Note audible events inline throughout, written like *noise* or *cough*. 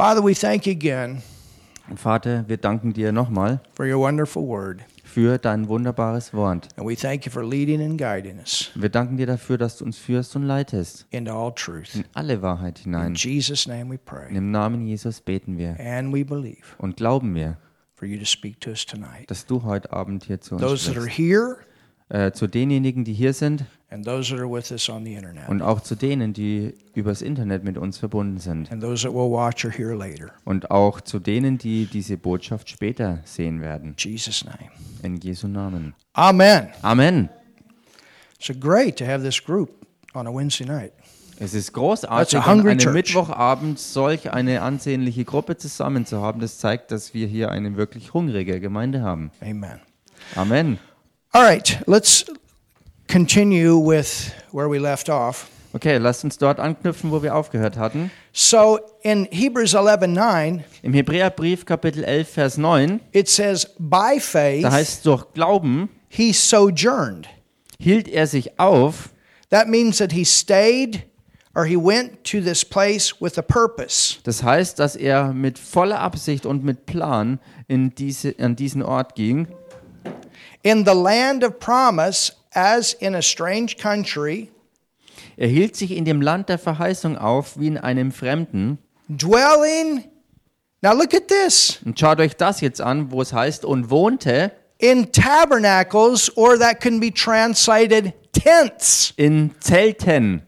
Father, we thank you again Vater, wir danken dir nochmal for your wonderful word. für dein wunderbares Wort. And we thank you for leading and guiding us Wir danken dir dafür, dass du uns führst und leitest into all truth. in alle Wahrheit In hinein. Jesus' name we pray. Im Namen Jesus beten wir And we believe und glauben wir, for you to speak to us tonight. dass du heute Abend hier zu uns Those that are sprichst. here Äh, zu denjenigen, die hier sind and those that are with us on the internet. und auch zu denen, die übers Internet mit uns verbunden sind. Und auch zu denen, die diese Botschaft später sehen werden. In Jesu Namen. Amen. Amen. So great to have this group on a Wednesday night. Es ist großartig, an einem church. Mittwochabend solch eine ansehnliche Gruppe zusammen zu haben. Das zeigt, dass wir hier eine wirklich hungrige Gemeinde haben. Amen. Amen. All right, let's continue with where we left off. Okay, lasst uns dort anknüpfen, wo wir aufgehört hatten. So in Hebrews 11:9, Im Hebräerbrief Kapitel 11, Vers 9, it says, "By faith da heißt es durch Glauben he sojourned." hielt er sich auf. That means that he stayed or he went to this place with a purpose. Das heißt, dass er mit voller Absicht und mit Plan in diese, an diesen Ort ging. In the land of promise, as in a strange country, Er hielt sich in dem Land der Verheißung auf, wie in einem Fremden. dwelling. Now look at this. Und schaut euch das jetzt an, wo es heißt, und wohnte In tabernacles, or that can be translated tents. in Zelten.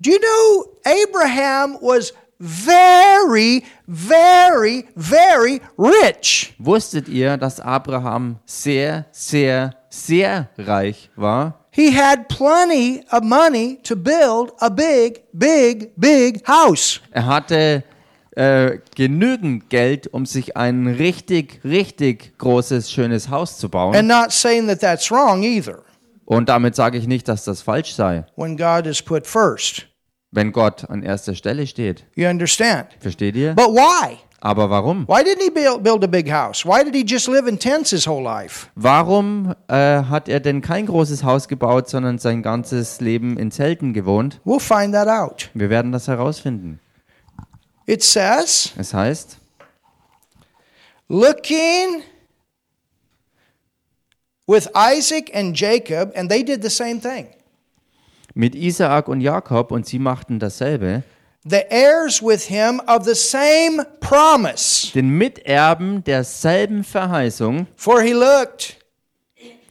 Do you know Abraham was very, very, very rich? Wusstet ihr, dass Abraham sehr, sehr, sehr reich war? He had plenty of money to build a big, big, big house. Er hatte äh, genügend Geld, um sich ein richtig, richtig großes, schönes Haus zu bauen. And not saying that that's wrong either Und damit sage ich nicht, dass das falsch sei, when God is put first. Wenn Gott an erster Stelle steht. You understand? Versteht ihr? But why? Aber warum? Why didn't he build, build a big house? Why did he just live in tents his whole life? Warum äh, hat er denn kein großes Haus gebaut, sondern sein ganzes Leben in Zelten gewohnt? We'll find that out. Wir werden das herausfinden. It says, Es heißt, looking with Isaac and Jacob, and they did the same thing. Mit Isaak und Jakob und sie machten dasselbe, The heirs with him of the same promise. den Miterben derselben Verheißung, For he looked,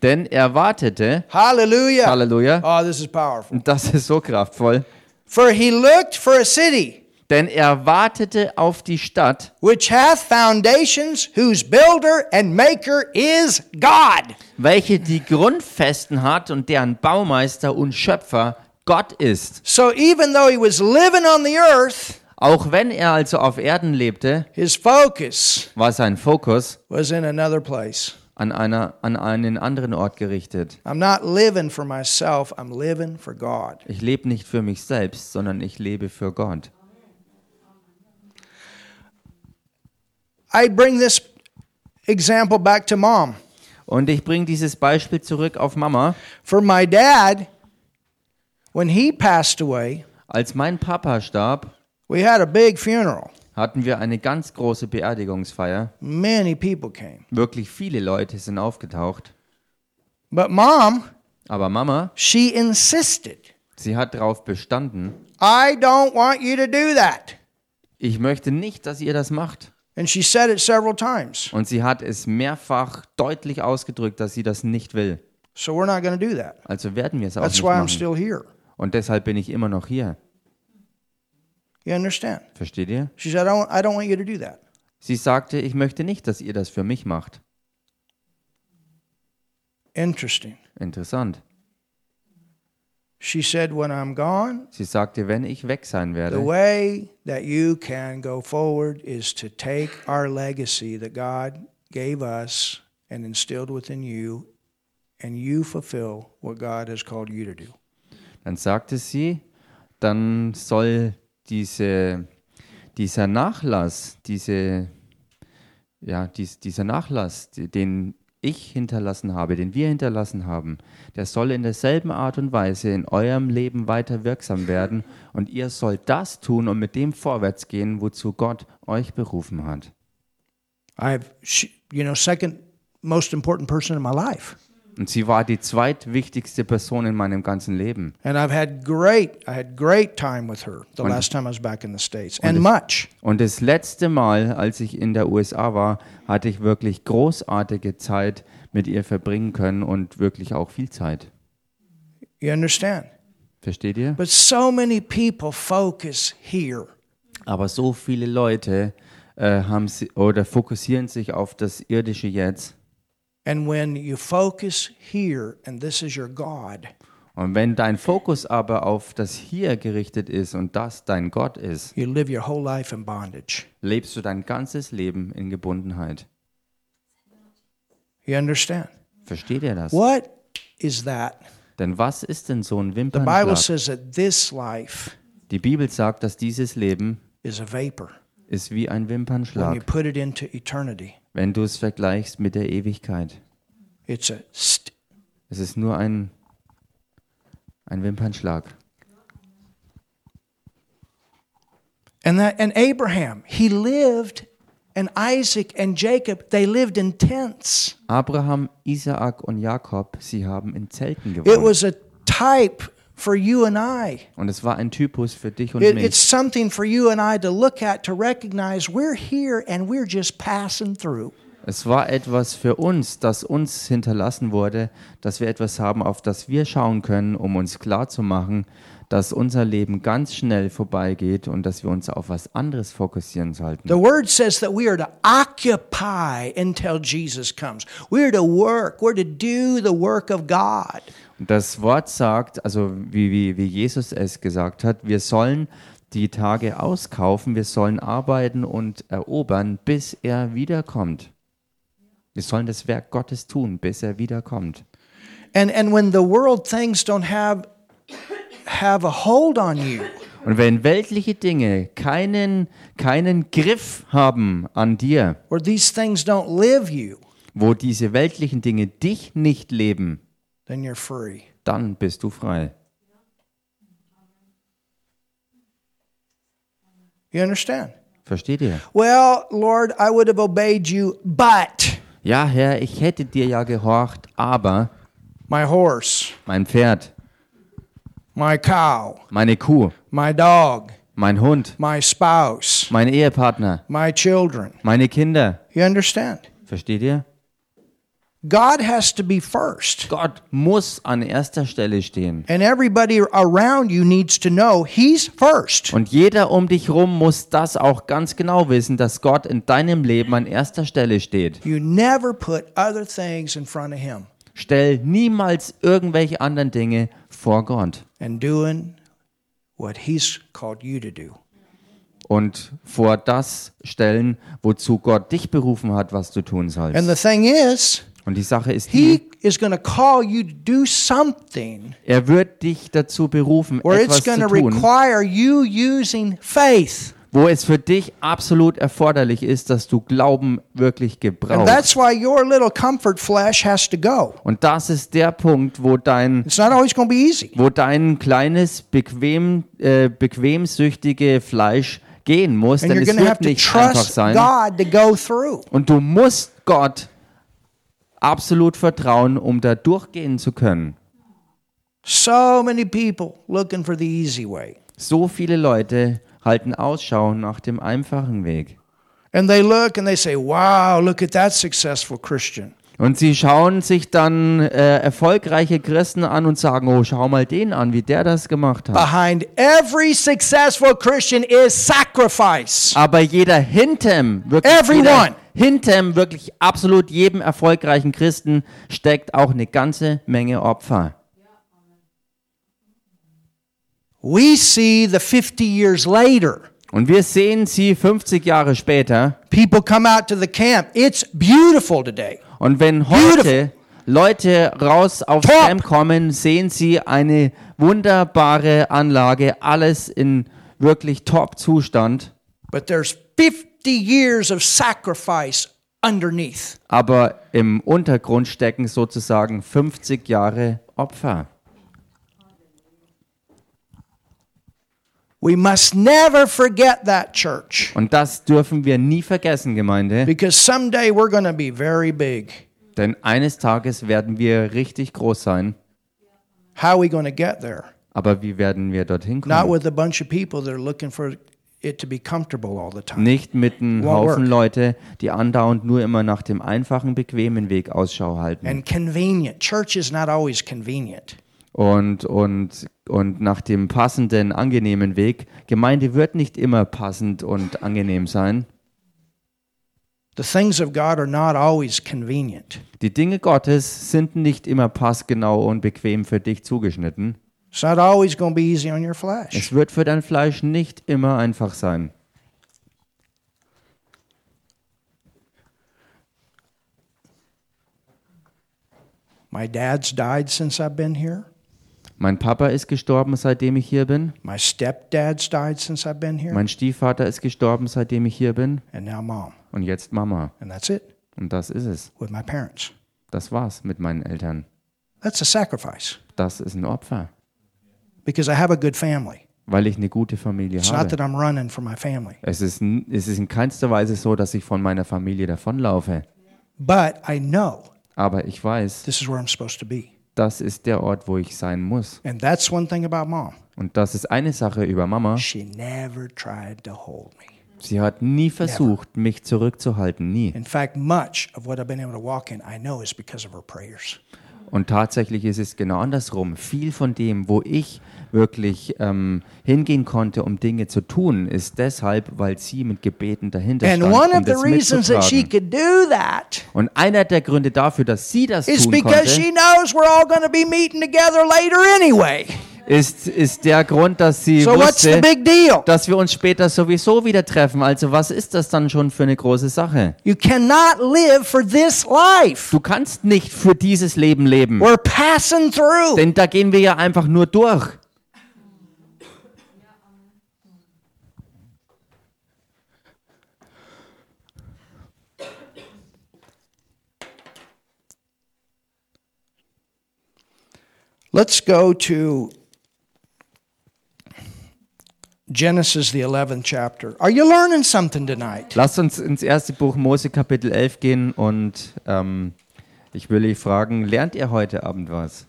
denn er wartete, hallelujah. Halleluja, Oh, this is powerful. das ist so kraftvoll, For he looked for a city denn er wartete auf die Stadt, which hath foundations, whose builder and maker is God. welche die Grundfesten hat und deren Baumeister und Schöpfer Gott ist. So even though he was living on the earth, Auch wenn er also auf Erden lebte, his focus war sein Fokus was in another place. an, einer, an einen anderen Ort gerichtet. I'm not living for myself, I'm living for God. Ich lebe nicht für mich selbst, sondern ich lebe für Gott. I bring this example back to mom. Und ich bringe dieses Beispiel zurück auf Mama. For my dad, when he passed away, Als mein Papa starb, we had a big funeral. hatten wir eine ganz große Beerdigungsfeier. Many people came. Wirklich viele Leute sind aufgetaucht. But mom, Aber Mama, she insisted, sie hat darauf bestanden, I don't want you to do that. ich möchte nicht, dass ihr das macht. And she said it several times. Und sie hat es mehrfach deutlich ausgedrückt, dass sie das nicht will. So we're not going to do that. Also werden wir es auch That's nicht why I'm machen. still here. Und deshalb bin ich immer noch hier. You understand? Versteht ihr? She said, I don't, I don't want you to do that. Sie sagte, ich möchte nicht, dass ihr das für mich macht. Interesting. Interessant. She said, When I'm gone, Sie sagte, wenn ich weg sein the werde, way that you can go forward is to take our legacy that God gave us and instilled within you, and you fulfill what God has called you to do. dann sagte sie, dann soll diese, dieser Nachlass, diese, ja, dies, dieser Nachlass, den ich hinterlassen habe, den wir hinterlassen haben, der soll in derselben Art und Weise in eurem Leben weiter wirksam werden und ihr sollt das tun und mit dem vorwärts gehen, wozu Gott euch berufen hat. I've, you know, second most important person in my life. Und sie war die zweitwichtigste Person in meinem ganzen Leben. And I've had great, I had great time with her the last time I was back in the States, and es- much. Und das letzte Mal, als ich in der USA war, hatte ich wirklich großartige Zeit mit ihr verbringen können und wirklich auch viel Zeit. You understand? Versteht ihr? But so many people focus here. Aber so viele Leute äh, haben sie, oder fokussieren sich auf das irdische Jetzt. And when you focus here, and this is your God, Und wenn dein Fokus aber auf das Hier gerichtet ist und das dein Gott ist, you live your whole life in bondage. lebst du dein ganzes Leben in Gebundenheit. You understand? Versteht ihr das? What is that? Denn was ist denn so ein The Bible Wimpernschlag? says that this life Die Bibel sagt, dass dieses Leben is a vapor ist wie ein when you Wimpernschlag, put it into eternity. Wenn du es vergleichst mit der Ewigkeit. It's a st- Es ist nur ein, ein Wimpernschlag. and that and Abraham, he lived and Isaac and Jacob, they lived in tents. Abraham, Isaak und Jakob, sie haben in Zelten It gewohnt. was a type for you and I. Und es war ein Typus für dich und It, mich. it's something for you and I to look at to recognize we're here and we're just passing through. Es war etwas für uns, das uns hinterlassen wurde, dass wir etwas haben, auf das wir schauen können, um uns klarzumachen, dass unser Leben ganz schnell vorbeigeht und dass wir uns auf was anderes fokussieren sollten. The word says that we are to occupy until Jesus comes. We're to work. We're to do the work of God. Das Wort sagt, also wie, wie, wie Jesus es gesagt hat, wir sollen die Tage auskaufen, wir sollen arbeiten und erobern, bis er wiederkommt. Wir sollen das Werk Gottes tun, bis er wiederkommt. And and when the world things don't have have a hold on you, Und wenn weltliche Dinge keinen, keinen Griff haben an dir, you, wo diese weltlichen Dinge dich nicht leben, then you're free. dann bist du frei. You understand? Versteht ihr? Well, Lord, I would have obeyed you, but Ja, Herr, ich hätte dir ja gehorcht, aber my horse, mein Pferd, my cow, meine Kuh, my dog, mein Hund, my spouse, mein Ehepartner, my children. meine Kinder. You understand? Versteht ihr? God has to be first. Gott muss an erster Stelle stehen. And everybody around you needs to know He's first. Und jeder um dich rum muss das auch ganz genau wissen, dass Gott in deinem Leben an erster Stelle steht. You never put other things in front of Him Stell niemals irgendwelche anderen Dinge vor Gott and doing what He's called you to do. und vor das stellen, wozu Gott dich berufen hat, was du tun And sollst. the thing is, Und die Sache ist die, He is going to call you to do something er wird dich dazu berufen, etwas zu tun, wo es für dich absolut erforderlich ist, dass du Glauben wirklich gebrauchst. that's why your little comfort flesh has to go. Und das ist der Punkt, wo dein It's not always going to be easy. wo dein kleines, bequem, äh, bequemsüchtige Fleisch gehen muss, denn es wird nicht einfach sein. Und du musst Gott absolut vertrauen, um da durchgehen zu können. So many people looking for the easy way. So viele Leute halten Ausschau nach dem einfachen Weg. And they look and they say, wow, look at that successful Christian. Und sie schauen sich dann äh, erfolgreiche Christen an und sagen, oh, schau mal den an, wie der das gemacht hat. Behind every successful Christian is sacrifice. Aber jeder hintem, wirklich Everyone. jeder hintem, wirklich absolut jedem erfolgreichen Christen steckt auch eine ganze Menge Opfer. We see the 50 years later. Und wir sehen sie 50 Jahre später. People come out to the camp. It's beautiful today. Und wenn heute Leute raus aufs Top. Camp kommen, sehen sie eine wunderbare Anlage, alles in wirklich Top-Zustand. But there's 50 years of sacrifice underneath. Aber im Untergrund stecken sozusagen 50 Jahre Opfer. We must never forget that church Und das dürfen wir nie vergessen, Gemeinde. because someday we're going to be very big. Denn eines Tages werden wir richtig groß sein. How are we going to get there? Aber wie werden wir dorthin Not kommen? with a bunch of people that are looking for Nicht mit einem Haufen. Leute, die andauernd nur immer nach dem einfachen, bequemen Weg Ausschau halten. And convenient. Church is not always convenient. Und, und, und nach dem passenden, angenehmen Weg. Gemeinde wird nicht immer passend und angenehm sein. The things of God are not always convenient. Die Dinge Gottes sind nicht immer passgenau und bequem für dich zugeschnitten. It's not always going to be easy on your flesh. Es wird für dein Fleisch nicht immer einfach sein. My dad's died since I've been here. Mein Papa ist gestorben, seitdem ich hier bin. My stepdad's died since I've been here. Mein Stiefvater ist gestorben, seitdem ich hier bin. And now mom. Und jetzt Mama. And that's it Und das ist es. with my parents. Das war's mit meinen Eltern. That's a sacrifice Das ist ein Opfer, because I have a good family. weil ich eine gute Familie It's not habe. that I'm running for my family, Es ist, n- es ist in keinster Weise so, dass ich von meiner Familie davonlaufe. but I know Aber ich weiß, this is where I'm supposed to be. das ist der Ort, wo ich sein muss. And that's one thing about mom. Und das ist eine Sache über Mama. She never tried to hold me. Sie hat nie versucht, mich zurückzuhalten. Nie. In fact, much of what I've been able to walk in, I know is because of her prayers. Und tatsächlich ist es genau andersrum. Viel von dem, wo ich wirklich ähm, hingehen konnte, um Dinge zu tun, ist deshalb, weil sie mit Gebeten dahinter And stand, one um of the das reasons that she mitzutragen. could do that Und einer der Gründe dafür, dass sie das is tun because she konnte, knows we're all going to be meeting together later anyway. Ist, ist der Grund, dass sie So wusste, dass wir uns später sowieso wieder treffen. Also was ist das dann schon für eine große Sache? You cannot live for this life. Du kannst nicht für dieses Leben leben, We're passing through. denn da gehen wir ja einfach nur durch. Let's go to Genesis, the 11th chapter. Are you learning something tonight? Lasst uns ins erste Buch Mose Kapitel 11 gehen und ähm, ich will euch fragen, lernt ihr heute Abend was?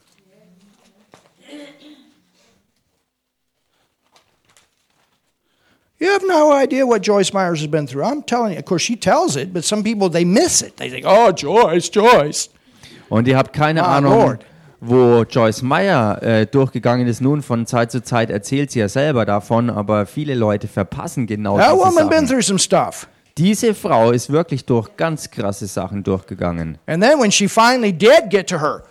You have no idea what Joyce Myers has been through. I'm telling you, of course, she tells it, but some people, they miss it. They think, oh, Joyce, Joyce. Und ihr habt keine My Ahnung, Lord. Wo Joyce Meyer äh, durchgegangen ist. Nun, von Zeit zu Zeit erzählt sie ja selber davon, aber viele Leute verpassen genau That diese woman been Sachen. through some stuff. Diese Frau ist wirklich durch ganz krasse Sachen durchgegangen. And then when she finally did get to her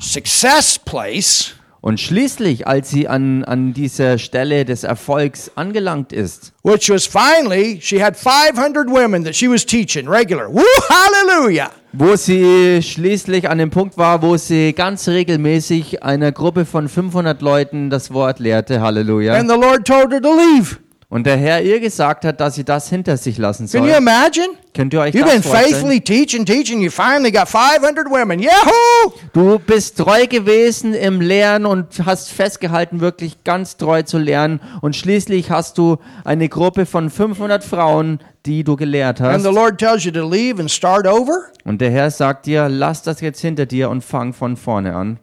success place, Und schließlich, als sie an, an dieser Stelle des Erfolgs angelangt ist, which was finally, she had 500 women that she was teaching regular. Woo, hallelujah. Wo sie schließlich an dem Punkt war, wo sie ganz regelmäßig einer Gruppe von 500 Leuten das Wort lehrte, Halleluja, And the Lord told her to leave. Und der Herr ihr gesagt hat, dass sie das hinter sich lassen Can you soll. imagine? Könnt ihr euch You've das been vorstellen? faithfully teaching, teaching. You finally got 500 women. Yahoo! Du bist treu gewesen im Lehren und hast festgehalten, wirklich ganz treu zu lernen. Und schließlich hast du eine Gruppe von 500 Frauen, die du gelehrt And hast. the Lord tells you to leave and start over. Und der Herr sagt dir, lass das jetzt hinter dir und fang von vorne an.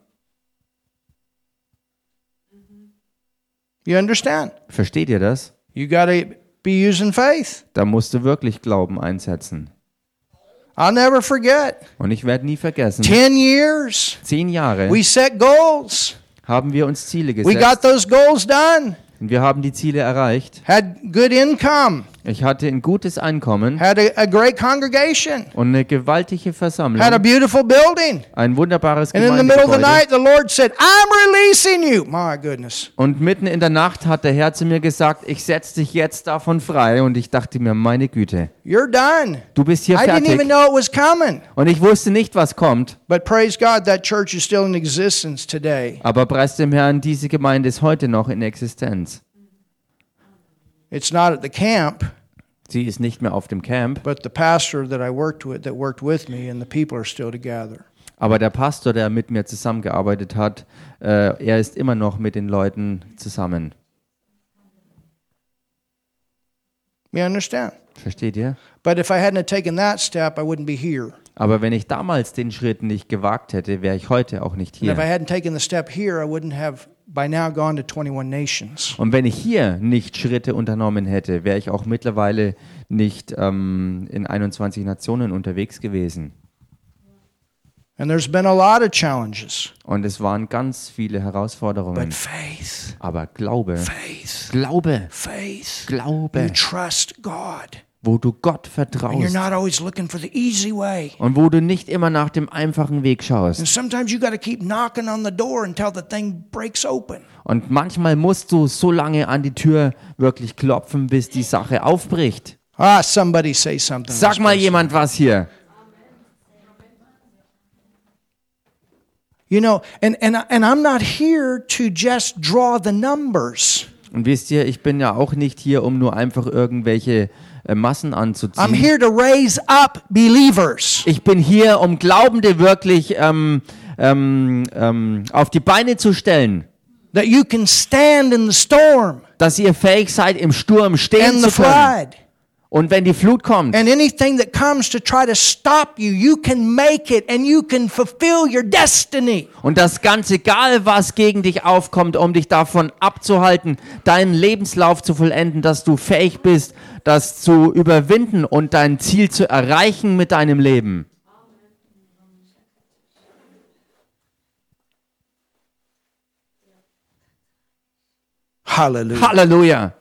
You understand? Versteht ihr das? You got to be using faith. Da musst du wirklich Glauben einsetzen. I'll never forget. Und ich werde nie vergessen, 10 years. zehn Jahre We set goals. haben wir uns Ziele We got gesetzt. those goals done. Und wir haben die Ziele erreicht. Had good income. Ich hatte ein gutes Einkommen Had a, a great congregation. und eine gewaltige Had a Versammlung. beautiful building. Ein wunderbares And in the middle of the Gemeindegebäude. night, the Lord said, I'm releasing you. My goodness. Und mitten in der Nacht hat der Herr zu mir gesagt, ich setze dich jetzt davon frei. Und ich dachte mir, meine Güte, You're done. du bist hier I didn't even fertig. know it was coming. Und ich wusste nicht, was kommt. But praise God, that church is still in existence today. Aber preis dem Herrn, diese Gemeinde ist heute noch in Existenz. It's not at the camp, Sie ist nicht mehr auf dem Camp, but the pastor that I worked with, that worked with me, and the people are still together. aber der Pastor, der mit mir zusammengearbeitet hat, äh, er ist immer noch mit den Leuten zusammen. You understand? Versteht ihr? But if I hadn't taken that step, I wouldn't be here. Aber wenn ich damals den Schritt nicht gewagt hätte, wäre ich heute auch nicht And if I hier. hadn't taken the step here, I wouldn't have by now gone to 21 nations. Und wenn ich hier nicht Schritte unternommen hätte, wäre ich auch mittlerweile nicht ähm, in 21 Nationen unterwegs gewesen. And there's been a lot of challenges. Und es waren ganz viele Herausforderungen. But faith, Aber Glaube, faith, Glaube, faith. Glaube, You trust God. Wo du Gott vertraust und wo du nicht immer nach dem einfachen Weg schaust. Und manchmal musst du so lange an die Tür wirklich klopfen, bis die Sache aufbricht. Ah, somebody say something. Sag mal jemand was hier. You know, and, and, and I'm not here to just draw the numbers. Und wisst ihr, ich bin ja auch nicht hier, um nur einfach irgendwelche äh, Massen I'm anzuziehen. here to raise up believers. Ich bin hier, um Glaubende wirklich ähm, ähm, ähm, auf die Beine zu stellen, That you can stand in the storm dass ihr fähig seid, im Sturm stehen and zu können. Und wenn die Flut kommt And anything that comes to try to stop you, you can make it and you can fulfill your destiny. und das ganz egal, was gegen dich aufkommt, um dich davon abzuhalten, deinen Lebenslauf zu vollenden, dass du fähig bist, das zu überwinden und dein Ziel zu erreichen mit deinem Leben. Hallelujah. Halleluja.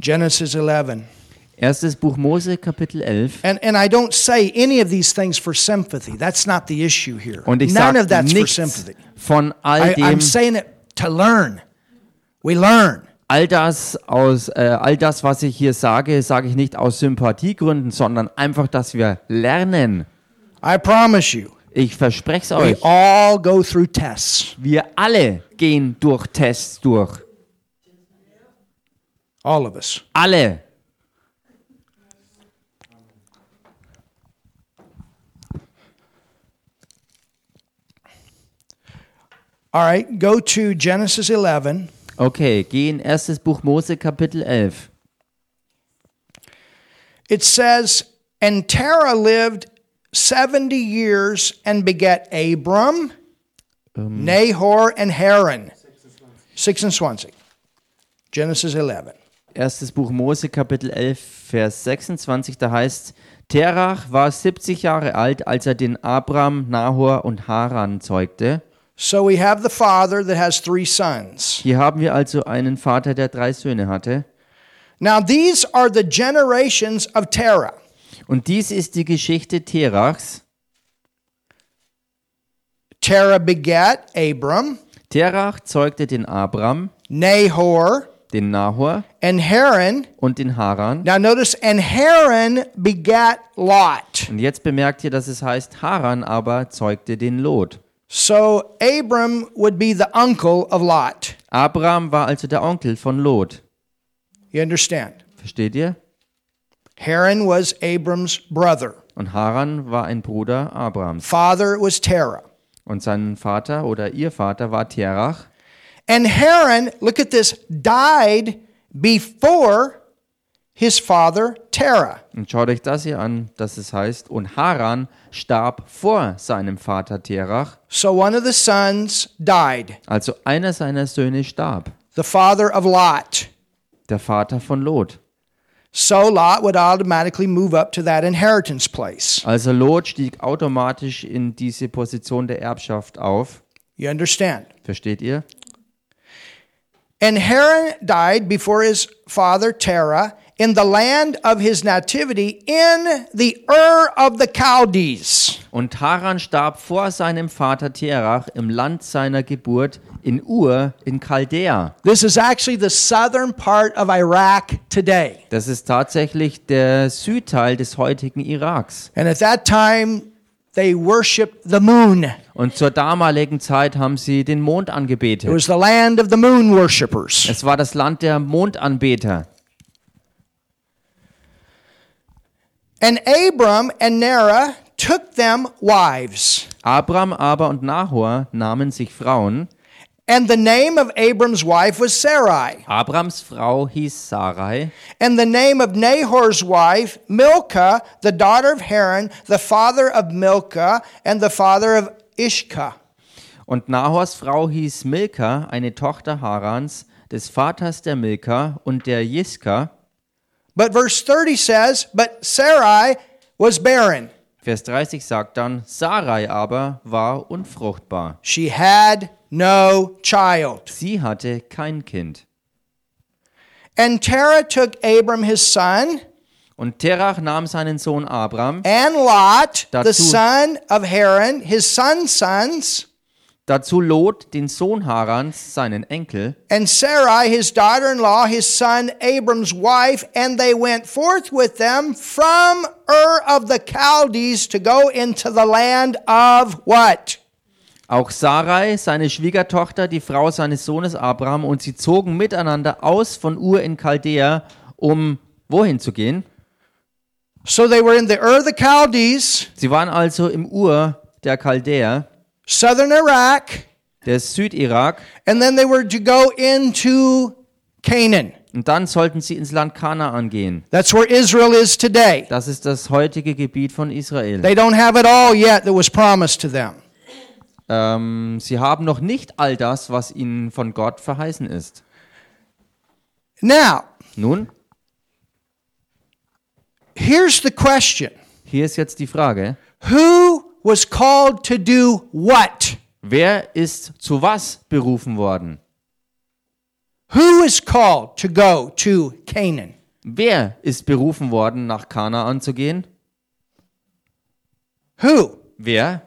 Genesis 11. Erstes Buch Mose, Kapitel 11. And, and I don't say any of these things for sympathy. That's not the issue here. Und ich None sage of that's for sympathy. von all I, dem, I'm saying it to learn. We learn. all das aus, äh, all das, was ich hier sage, sage ich nicht aus Sympathiegründen, sondern einfach, dass wir lernen. I promise you. Ich verspreche es We euch. all go through tests. Wir alle gehen durch Tests durch. All of us. Alle. All right, go to Genesis 11. Okay, geh in erstes Buch Mose, Kapitel 11. It says, And Terah lived 70 years and begat Abram, um. Nahor, and Haran. 26. Genesis 11. Erstes Buch Mose, Kapitel 11, Vers 26, da heißt, Terach war 70 Jahre alt, als er den Abram, Nahor und Haran zeugte. So we have the father that has three sons. Hier haben wir also einen Vater, der drei Söhne hatte. Now, these are the generations of Terah. Und dies ist die Geschichte Terachs. Terah begat Abram, Terach zeugte den Abram, Nahor, den Nahor and Haran. und den Haran. Now, notice, and Haran begat Lot. Und jetzt bemerkt ihr, dass es heißt, Haran aber zeugte den Lot. So Abram would be the uncle of Lot. Abraham war also der Onkel von Lot. You understand? Versteht ihr? Haran was Abram's brother. Und Haran war ein Bruder Abrahams. Father was Terah. Und sein Vater oder ihr Vater war Terach. And Haran, look at this, died before his father Terah. Und schaut euch das hier an, dass es heißt, und Haran starb vor seinem Vater Terach. So one of the sons died, Also einer seiner Söhne starb, the father of Lot. der Vater von Lot. So Lot would automatically move up to that inheritance place. Also Lot stieg automatisch in diese Position der Erbschaft auf. You understand? Versteht ihr? And Haran died before his father Terah in the land of his nativity in the Ur of the Chaldees. Und Haran starb vor seinem Vater Terach im Land seiner Geburt in Ur in Chaldea. This is actually the southern part of Iraq today. Das ist tatsächlich der Südteil des heutigen Iraks. And at that time, they worshiped the moon. Und zur damaligen Zeit haben sie den Mond It angebetet. was the land of the moon worshippers. Es war das Land der Mondanbeter. And Abram and Nara took them wives. Abram aber und Nahor nahmen sich Frauen. And the name of Abram's wife was Sarai. Abrams Frau hieß Sarai And the name of Nahor's wife, Milcah, the daughter of Haran, the father of Milcah, and the father of Ishka. und Nahors Frau hieß Milka, eine Tochter Harans, des Vaters der Milka und der Jiska. But verse 30 says, But Sarai was barren. Vers 30 sagt dann, Sarai aber war unfruchtbar. She had no child. Sie hatte kein Kind. And Terah took Abram his son, Und Terach nahm seinen Sohn Abram, and Lot, the Dazu- son of Haran, his son's sons, dazu Lot, den Sohn Harans, seinen Enkel, and Sarai, his daughter in law, his son Abram's wife, and they went forth with them from Ur of the Chaldees to go into the land of what? auch Sarai, seine Schwiegertochter, die Frau seines Sohnes Abraham, und sie zogen miteinander aus von Ur in Chaldea, um wohin zu gehen? So they were in the Ur of the Chaldees, Sie waren also im Ur der Chaldäer, southern Iraq, der Südirak, and then they were to go into Canaan. und dann sollten sie ins Land Kanaan gehen. That's where Israel is today. Das ist das heutige Gebiet von Israel. They don't have it all yet that was promised to them. Ähm, sie haben noch nicht all das, was ihnen von Gott verheißen ist. Now, Nun, here's the question hier ist jetzt die Frage, Who was called to do what? wer ist zu was berufen worden? Who is called to go to Canaan? Wer ist berufen worden, nach Kanaan zu gehen? Who? Wer?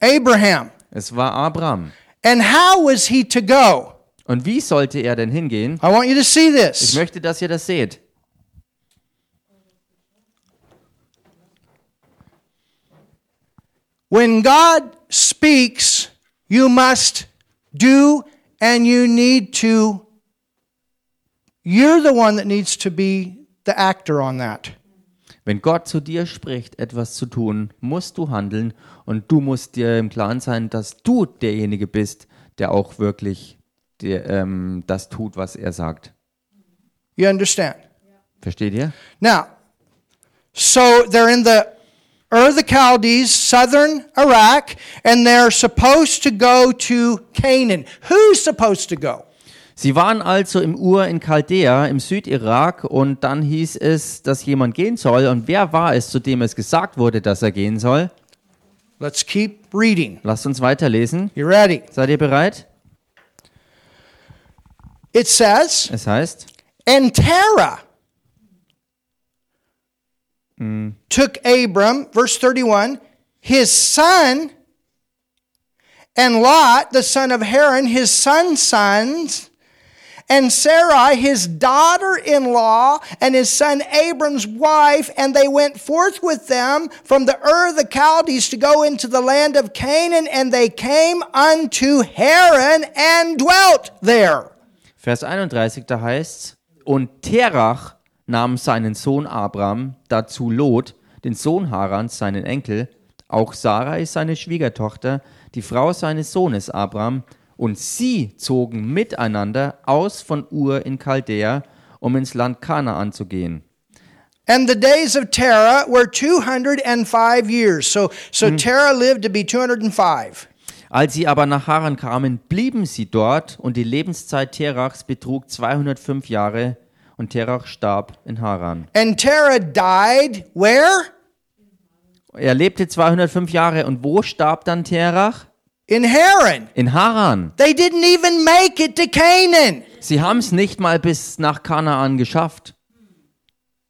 Abraham. Es war Abraham. And how was he to go? Und wie sollte er denn hingehen? I want you to see Ich this. möchte, dass ihr das seht. When God speaks, you must do and you need to, you're the one that needs to be the actor on that. Wenn Gott zu dir spricht, etwas zu tun, musst du handeln und du musst dir im Klaren sein, dass du derjenige bist, der auch wirklich der, ähm, das tut, was er sagt. You understand? Versteht ihr? Now, so they're in the Ur the Chaldees, southern Iraq, and they're supposed to go to Canaan. Who's supposed to go? Sie waren also im Ur in Chaldea im Südirak und dann hieß es, dass jemand gehen soll. Und wer war es, zu dem es gesagt wurde, dass er gehen soll? Let's keep reading. Lasst uns weiterlesen. You ready? Seid ihr bereit? It says, Es heißt, And Terah took Abram, verse 31, his son, and Lot, the son of Haran, his son's sons, and Sarai, his daughter in law, and his son Abram's wife, and they went forth with them from the Ur of the Chaldees to go into the land of Canaan, and they came unto Haran and dwelt there. Vers 31, da heißt und Terach nahm seinen Sohn Abraham, dazu Lot, den Sohn Harans, seinen Enkel, auch Sarai, seine Schwiegertochter, die Frau seines Sohnes Abraham, und sie zogen miteinander aus von Ur in Chaldea, um ins Land Kanaan zu gehen. And the days of Terah were 205 years. So, so Terah lived to be 205. Als sie aber nach Haran kamen, blieben sie dort, und die Lebenszeit Terachs betrug 205 Jahre, und Terach starb in Haran. And Terah died where? Er lebte 205 Jahre, und wo starb dann Terach? In Haran. In Haran. They didn't even make it to Canaan. Sie haben es nicht mal bis nach Kanaan geschafft.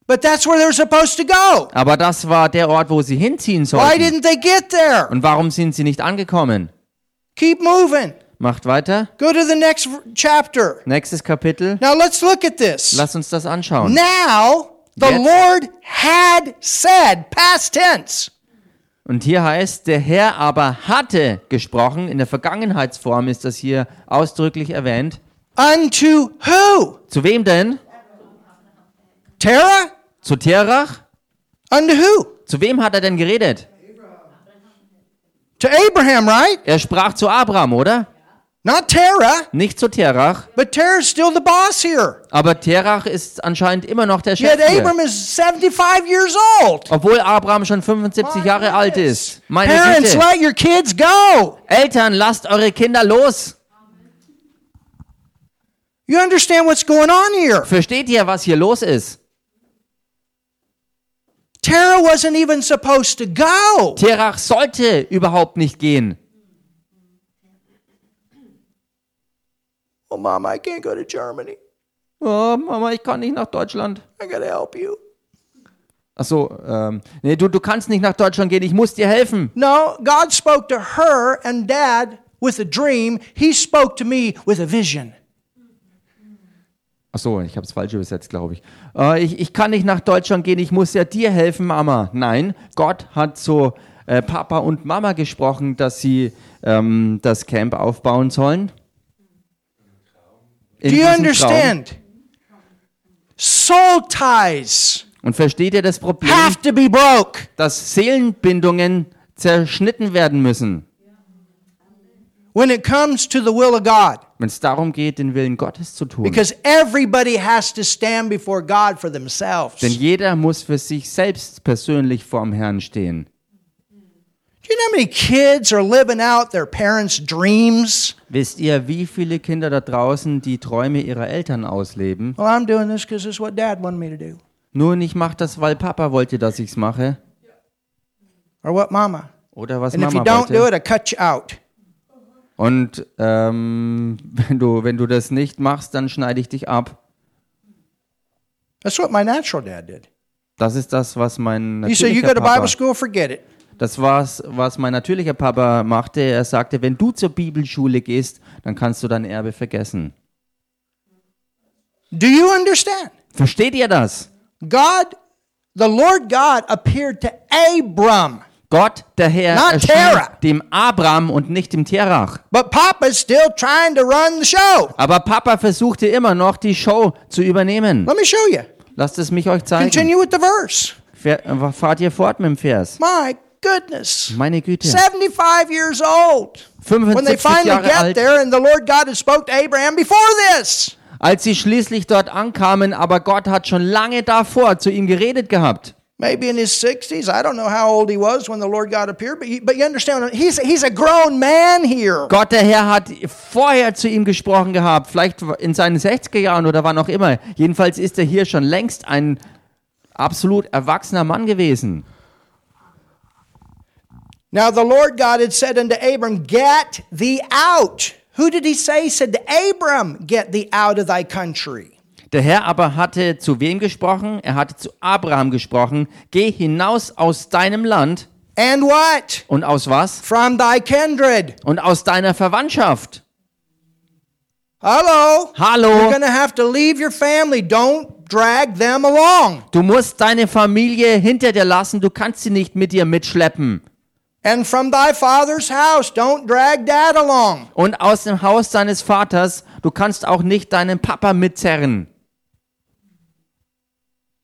But that's where they're supposed to go. Aber das war der Ort, wo sie hinziehen Why sollten. didn't they get there? Und warum sind sie nicht angekommen? Keep moving. Macht weiter. Go to the next chapter. Nächstes Kapitel. Now let's look at this. Lass uns das anschauen. Now, The Jetzt- Lord had said, past tense. Und hier heißt, der Herr aber hatte gesprochen. In der Vergangenheitsform ist das hier ausdrücklich erwähnt. Unto who? Zu wem denn? Terah? Zu Terach? Unto who? Zu wem hat er denn geredet? To Abraham, right? Er sprach zu Abraham, oder? Not Terah, Nicht zu Terach. but Terah's still the boss here. Aber Terach ist anscheinend immer noch der Chef Yet. Abram is 75 years old. Obwohl Abraham schon 75 Jahre alt ist. Meine Parents, Güte. let your kids go. Eltern, lasst eure Kinder los. You understand what's going on here? Versteht ihr, was hier los ist? Terah wasn't even supposed to go. Terach sollte überhaupt nicht gehen. Oh, Mom, I can't go to Germany. Oh, Mama, ich kann nicht nach Deutschland. I gotta help you. Achso, ähm, nee, du, du kannst nicht nach Deutschland gehen, ich muss dir helfen. No, God spoke to her and dad with a dream. He spoke to me with a vision. Achso, ich habe es falsch übersetzt, glaube ich. Äh, ich. Ich kann nicht nach Deutschland gehen, ich muss ja dir helfen, Mama. Nein, Gott hat zu äh, Papa und Mama gesprochen, dass sie ähm, das Camp aufbauen sollen. In Do you Traum. understand? Soul ties Und versteht ihr das Problem, have to be broke. dass Seelenbindungen zerschnitten werden müssen, when it comes to the will of God. wenn es darum geht, den Willen Gottes zu tun? Because everybody has to stand before God for themselves. Denn jeder muss für sich selbst persönlich vorm Herrn stehen. Do you know how many kids are living out their parents' dreams? Wisst ihr, wie viele Kinder da draußen die Träume ihrer Eltern ausleben? Well, I'm doing this because it's what dad wanted me to do. Nun, ich mache das, weil Papa wollte, dass ich's mache. Or what mama. Oder was And if you Mama don't do wollte. it, I cut you out. Und ähm, *laughs* wenn, du, wenn du das nicht machst, dann schneide ich dich ab. That's what my natural dad did. Das ist das, was mein He said, You natürlicher go to Bible Papa, school, forget it. Das war's, was mein natürlicher Papa machte. Er sagte, wenn du zur Bibelschule gehst, dann kannst du dein Erbe vergessen. Do you understand? Versteht ihr das? God, the Lord God appeared to Abram, Gott, der Herr, Not erschien Terah. dem Abram und nicht dem Terach. but Papa's still trying to run the show. Aber Papa versuchte immer noch, die Show zu übernehmen. Let me show you. Lasst es mich euch zeigen. Continue with the verse. Äh, Fahrt ihr fort mit dem Vers. My goodness. Meine Güte. 75 years old. When they 75 finally Jahre get alt. there, and the Lord God had spoke to Abraham before this. Als sie schließlich dort ankamen, aber Gott hat schon lange davor zu ihm geredet gehabt. Maybe in his 60s. I don't know how old he was when the Lord God appeared, but you, but you understand, he's, he's a grown man here. Gott, der Herr, hat vorher zu ihm gesprochen gehabt, vielleicht in seinen 60er Jahren oder wann auch immer. Jedenfalls ist er hier schon längst ein absolut erwachsener Mann gewesen. Now the Lord God had said unto Abram, Get thee out. Who did he say? He said to Abram, Get thee out of thy country. Der Herr aber hatte zu wem gesprochen? Er hatte zu Abraham gesprochen. Geh hinaus aus deinem Land. And what? Und aus was? From thy kindred. Und aus deiner Verwandtschaft. You're Hallo. going to have to leave your family. Don't drag them along. Du musst deine Familie hinter dir lassen. Du kannst sie nicht mit dir mitschleppen. And from thy father's house, don't drag dad along. Und aus dem Haus deines Vaters, du kannst auch nicht deinen Papa mitzerren.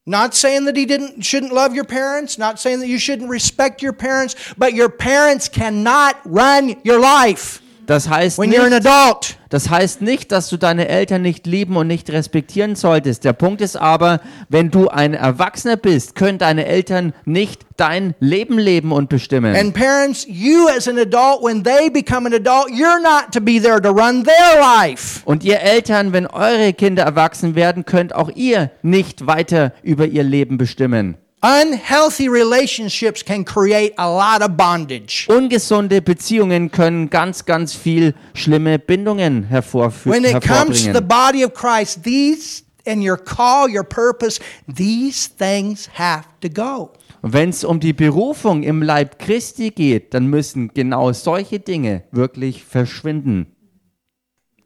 Not saying that he didn't shouldn't love your parents, not saying that you shouldn't respect your parents, but your parents cannot run your life Das heißt, when you're an nicht, adult. das heißt nicht, dass du deine Eltern nicht lieben und nicht respektieren solltest. Der Punkt ist aber, wenn du ein Erwachsener bist, können deine Eltern nicht dein Leben leben und bestimmen. And parents, you as an adult, when they become an adult, you're not to be there to run their life. Und ihr Eltern, wenn eure Kinder erwachsen werden, könnt auch ihr nicht weiter über ihr Leben bestimmen. Unhealthy relationships can create a lot of bondage. Ungesunde Beziehungen können ganz, ganz viel schlimme Bindungen hervorfü- When it comes to the body of Christ, these and your call, your purpose, these things have to go. Wenn es um die Berufung im Leib Christi geht, dann müssen genau solche Dinge wirklich verschwinden.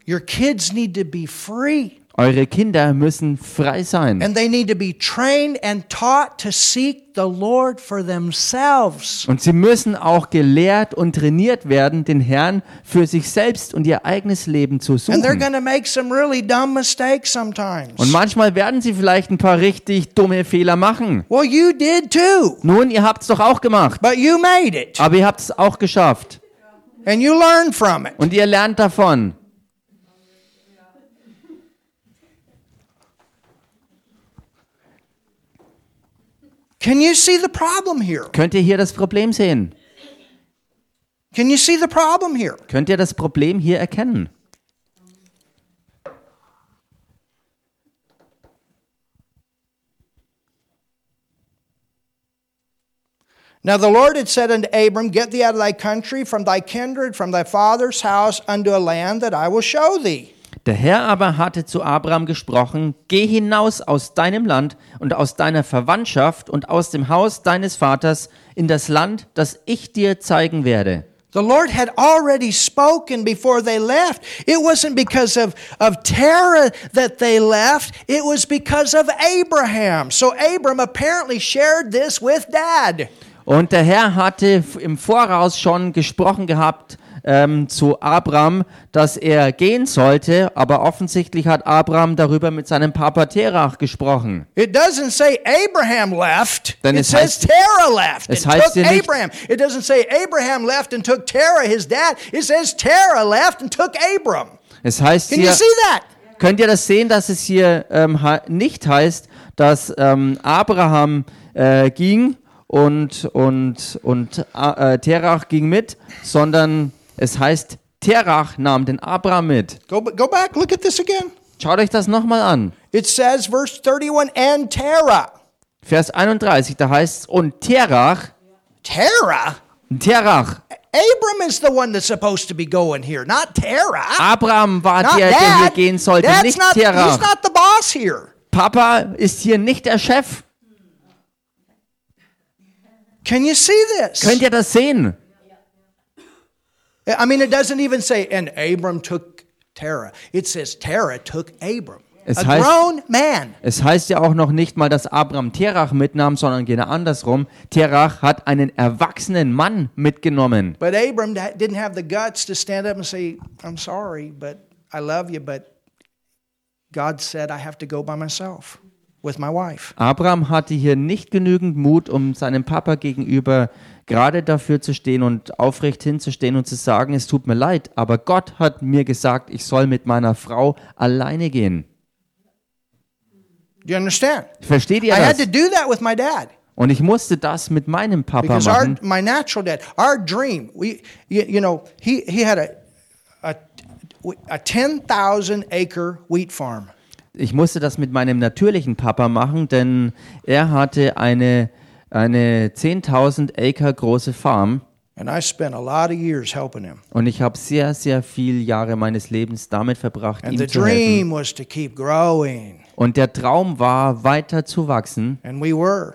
Your kids need to be free. Eure Kinder müssen frei sein. And they need to be trained and taught to seek the Lord for themselves. Und sie müssen auch gelehrt und trainiert werden, den Herrn für sich selbst und ihr eigenes Leben zu And they're suchen. going to make some really dumb mistakes sometimes. Und manchmal werden sie vielleicht ein paar richtig dumme Fehler machen. Well, you did too, Nun, ihr habt es doch auch gemacht. but you made it Aber ihr habt es auch geschafft. and you learned from it. Und ihr lernt davon. Can you see the problem here? Könnt ihr hier das Problem sehen? Can you see the problem here? Könnt ihr das Problem hier erkennen? Now the Lord had said unto Abram, Get thee out of thy country, from thy kindred, from thy father's house, unto a land that I will show thee. Der Herr aber hatte zu Abraham gesprochen, geh hinaus aus deinem Land und aus deiner Verwandtschaft und aus dem Haus deines Vaters in das Land, das ich dir zeigen werde. The Lord had already spoken before they left. It wasn't because of, of Terah that they left, it was because of Abraham. So Abram apparently shared this with dad. Und der Herr hatte im Voraus schon gesprochen gehabt ähm, zu Abraham, dass er gehen sollte, aber offensichtlich hat Abraham darüber mit seinem Papa Terach gesprochen. It doesn't say Abraham left. Then it es says heißt- Terah left. es heißt took nicht- Abraham. It doesn't say Abraham left and took Terah, his dad. It says Terah left and took Abram. Es heißt Can you hier, see that? könnt ihr das sehen, dass es hier ähm, nicht heißt, dass ähm, Abraham äh, ging und, und, und äh, Terach ging mit, sondern es heißt, Terach nahm den Abraham mit. Go, go back, look at this again. Schaut euch das nochmal an. It says, verse 31, and Terah. Vers 31, da heißt es, und Terach, Terah? Terach, Abram is the one that's supposed to be going here, not Terah. Abraham war Not der, der hier gehen sollte, Dad's nicht not, he's Terach. not the boss here. Papa ist hier nicht der Chef. Can you see this? Könnt ihr das sehen? I mean, it doesn't even say, and Abram took Terah. It says Terah took Abram. Es a heißt- grown man. Es heißt ja auch noch nicht mal, dass Abraham Terach mitnahm, sondern genau andersrum. Terach hat einen erwachsenen Mann mitgenommen. But Abram da- didn't have the guts to stand up and say, I'm sorry, but I love you, but God said I have to go by myself with my wife. Abraham hatte hier nicht genügend Mut, um seinem Papa gegenüber gerade dafür zu stehen und aufrecht hinzustehen und zu sagen, es tut mir leid, aber Gott hat mir gesagt, ich soll mit meiner Frau alleine gehen. You understand? Versteht ihr I had das? to do that with my dad. Und ich musste das mit meinem Papa Because our, machen. my natural dad, our dream, we, you, you know, he, he had a, a, a 10,000 acre wheat farm. Ich musste das mit meinem natürlichen Papa machen, denn er hatte eine, eine 10.000 Acre große Farm und ich habe sehr, sehr viele Jahre meines Lebens damit verbracht, And ihm zu helfen. Und der Traum war, weiter zu wachsen And we were.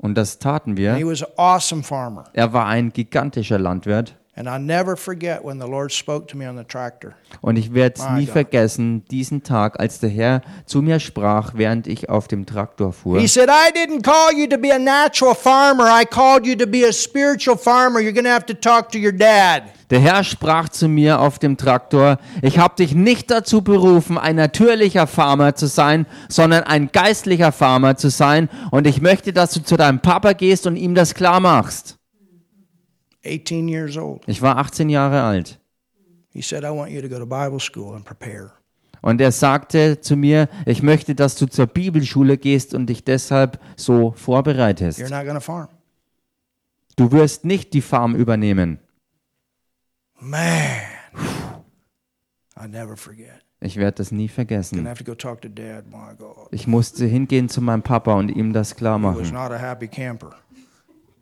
und das taten wir. awesome. Er war ein gigantischer Landwirt And I'll never forget when the Lord spoke to me on the tractor. und ich werde nie vergessen, diesen Tag, als der Herr zu mir sprach, während ich auf dem Traktor fuhr. He said, I didn't call you to be a natural farmer. I called you to be a spiritual farmer. You're going to have to talk to your dad. Der Herr sprach zu mir auf dem Traktor, ich habe dich nicht dazu berufen, ein natürlicher Farmer zu sein, sondern ein geistlicher Farmer zu sein. Und ich möchte, dass du zu deinem Papa gehst und ihm das klar machst. 18 years old. Ich war 18 Jahre alt. He said, I want you to go to Bible school and prepare. Und er sagte zu mir, ich möchte, dass du zur Bibelschule gehst und dich deshalb so You're vorbereitest. not going to farm. Du wirst nicht die Farm übernehmen. Man. I never forget. Ich werde das nie Gonna vergessen. Ich musste hingehen zu meinem Papa und ihm das klar machen. not a happy camper.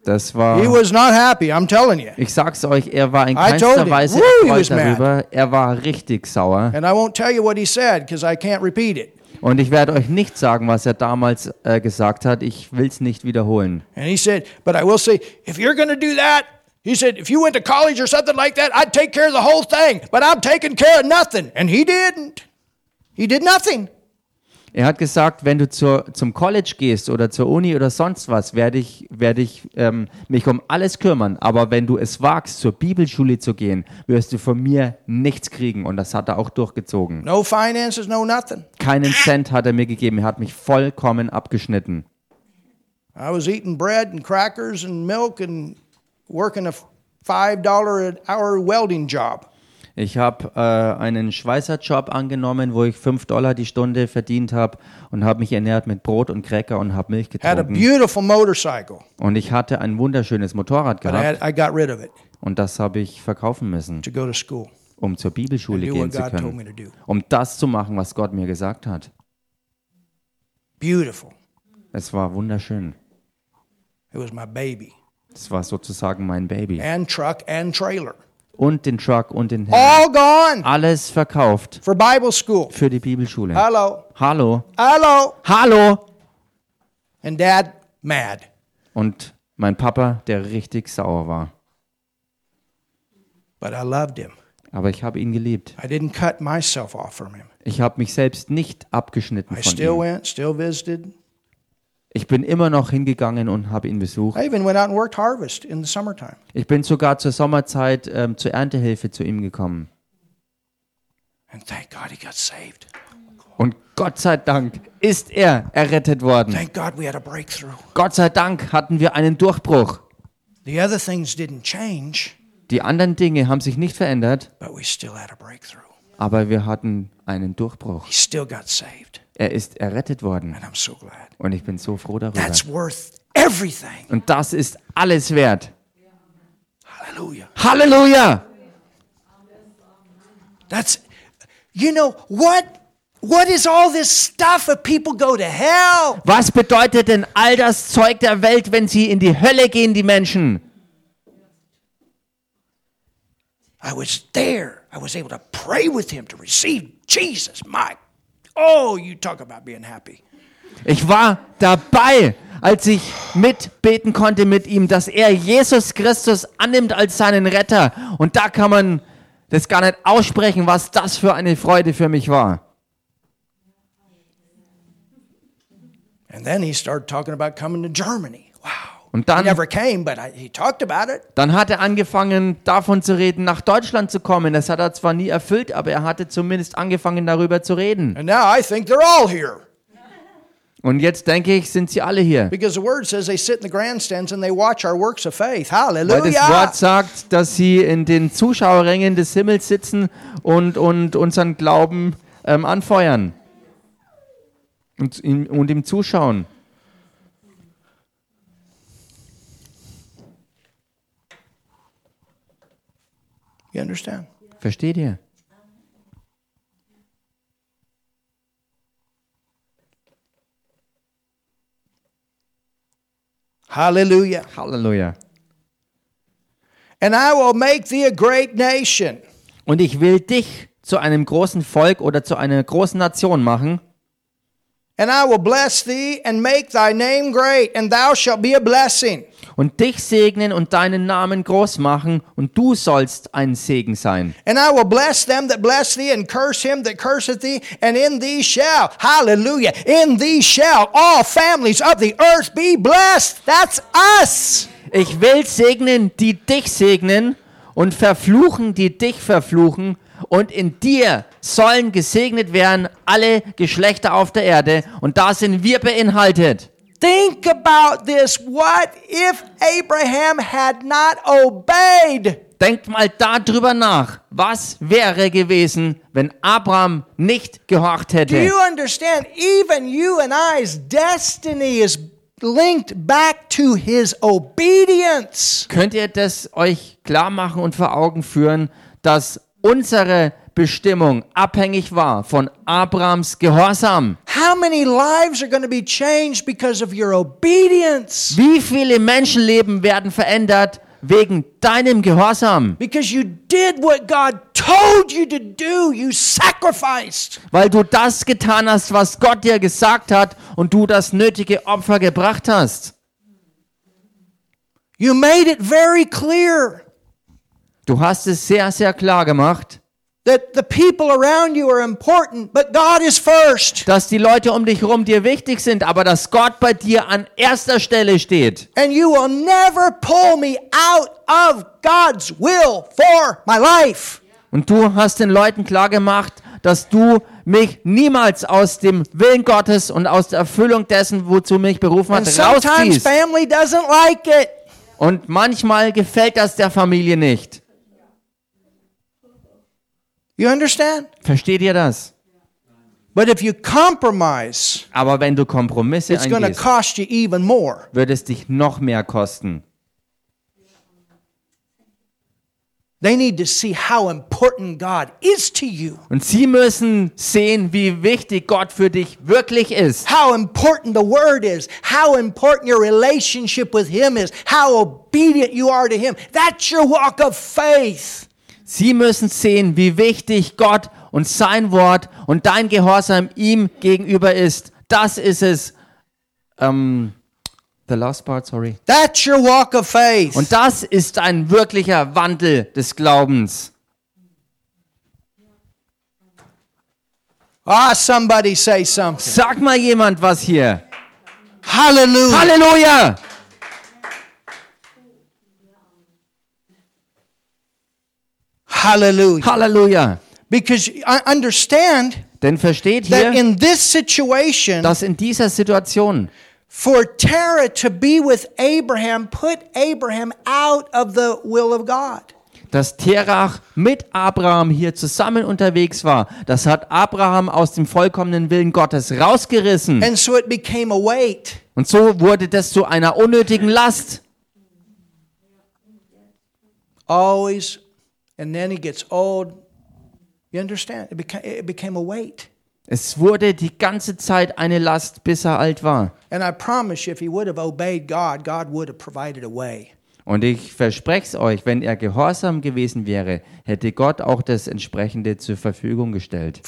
Das war He was not happy, I'm telling you. Ich sag's euch, er war in keinster. Weise erfreut darüber. Er war richtig sauer. And I won't tell you what he said because I can't repeat it. Und ich werde euch nicht sagen, was er damals äh, gesagt hat. Ich will's nicht wiederholen. And he said, But I will say, if you're going to do that, he said, if you went to college or something like that, I'd take care of the whole thing, but I'm taking care of nothing. And he didn't. He did nothing. Er hat gesagt, wenn du zur, zum College gehst oder zur Uni oder sonst was, werde ich, werde ich ähm, mich um alles kümmern. Aber wenn du es wagst, zur Bibelschule zu gehen, wirst du von mir nichts kriegen. Und das hat er auch durchgezogen. No finances, no nothing. Keinen Cent hat er mir gegeben. Er hat mich vollkommen abgeschnitten. I was eating bread and crackers and milk and working a five dollar an hour welding job. Ich habe äh, einen Schweißerjob angenommen, wo ich 5 Dollar die Stunde verdient habe und habe mich ernährt mit Brot und Cracker und habe Milch Had a getrunken. beautiful motorcycle, Und ich hatte ein wunderschönes Motorrad but I, gehabt had, I got rid of it und das habe ich verkaufen müssen, to go to school um zur Bibelschule and do gehen what zu God told me können. to do. Um das zu machen, was Gott mir gesagt hat. Beautiful. Es war wunderschön. It was my baby. Es war sozusagen mein Baby. And truck and trailer. Und den Truck und den Helm. All gone Alles verkauft for Bible school. für die Bibelschule. Hello. Hallo. Hello. Hallo. And dad, mad. Und mein Papa, der richtig sauer war. But I loved him. Aber ich habe ihn geliebt. I didn't cut myself off from him. Ich habe mich selbst nicht abgeschnitten I von still ihm. went, still visited. Ich bin immer noch hingegangen und habe ihn besucht. I even went out and worked harvest in the summertime. Ich bin sogar zur Sommerzeit ähm, zur Erntehilfe zu ihm gekommen. And thank God he got saved. Und Gott sei Dank ist er errettet worden. Thank God we had a breakthrough. Gott sei Dank hatten wir einen Durchbruch. The other things didn't change, Die anderen Dinge haben sich nicht verändert, but we still had a breakthrough. aber wir hatten einen Durchbruch. He still got saved. Er ist errettet worden And I'm so glad. und ich bin so froh darüber. That's worth everything. Und das ist alles wert. Hallelujah. Halleluja! That's, you know, what? What is all this stuff if people go to hell? Was bedeutet denn all das Zeug der Welt, wenn sie in die Hölle gehen, die Menschen? I was there. I was able to pray with him to receive Jesus. My, oh, you talk about being happy. Ich war dabei, als ich mitbeten konnte mit ihm, dass er Jesus Christus annimmt als seinen Retter. Und da kann man das gar nicht aussprechen, was das für eine Freude für mich war. And then he started talking about coming to Germany. Wow. Und dann, came, I, dann hat er angefangen, davon zu reden, nach Deutschland zu kommen. Das hat er zwar nie erfüllt, aber er hatte zumindest angefangen, darüber zu reden. And now I think they're all here. Und jetzt denke ich, sind sie alle hier. Weil das. Wort sagt, dass sie in den Zuschauerrängen des Himmels sitzen und, und unseren Glauben ähm, anfeuern und, und ihm zuschauen. You understand? Versteht ihr? Hallelujah. Halleluja. And I will make thee a great nation. Und ich will dich zu einem großen Volk oder zu einer großen Nation machen. And I will bless thee and make thy name great, and thou shalt be a blessing. Und dich segnen und deinen Namen groß machen. Und du sollst ein Segen sein. And I will bless them that bless thee, and curse him that curseth thee, and in thee shall, hallelujah, in thee shall all families of the earth be blessed. That's us. Ich will segnen, die dich segnen und verfluchen, die dich verfluchen. Und in dir sollen gesegnet werden alle Geschlechter auf der Erde. Und da sind wir beinhaltet. Think about this. What if Abraham had not obeyed? Denkt mal darüber nach. Was wäre gewesen, wenn Abraham nicht gehorcht Do hätte? you understand? Even you and I's destiny is linked back to his obedience. Könnt ihr das euch klar machen und vor Augen führen, dass unsere Bestimmung abhängig war von Abrahams Gehorsam? How many lives are going to be changed because of your obedience? Wie viele Menschenleben werden verändert wegen deinem Gehorsam? Because you did what God told you to do. You sacrificed. Weil du das getan hast, was Gott dir gesagt hat und du das nötige Opfer gebracht hast. You made it very clear. Du hast es sehr, sehr klar gemacht. That the people around you are important, but God is first. dass die Leute um dich herum dir wichtig sind, aber dass Gott bei dir an erster Stelle steht. And you will never pull me out of God's will for my life. Und du hast den Leuten klar gemacht, dass du mich niemals aus dem Willen Gottes und aus der Erfüllung dessen, wozu mich berufen And hat, sometimes rausziehst. family doesn't like it. Und manchmal gefällt das der Familie nicht. You understand? Versteht ihr das? But if you compromise, Aber wenn du Kompromisse it's going to eingehst, cost you even more. wird es dich noch mehr kosten. They need to see how important God is to you. Und sie müssen sehen, wie wichtig Gott für dich wirklich ist. How important the Word is, how important your relationship with Him is, how obedient you are to Him. That's your walk of faith. Sie müssen sehen, wie wichtig Gott und sein Wort und dein Gehorsam ihm gegenüber ist. Das ist es. Ähm, the last part, sorry. That's your walk of faith. Und das ist ein wirklicher Wandel des Glaubens. Ah, somebody say something. Sag mal jemand was hier. Hallelujah. Halleluja! Hallelujah. Halleluja! Because I understand Denn versteht that hier, in this situation, dass in dieser Situation for Terah to be with Abraham put Abraham out of the will of God. dass Terach mit Abraham hier zusammen unterwegs war, das hat Abraham aus dem vollkommenen Willen Gottes rausgerissen. And so it became a weight. Und so wurde das zu einer unnötigen Last. Always. And then he gets old. You understand? It became, it became a weight. Es wurde die ganze Zeit eine Last, bis er alt war. And I promise you, if he would have obeyed God, God would have provided a way. Und ich verspreche es euch, wenn er gehorsam gewesen wäre, hätte Gott auch das entsprechende zur Verfügung gestellt,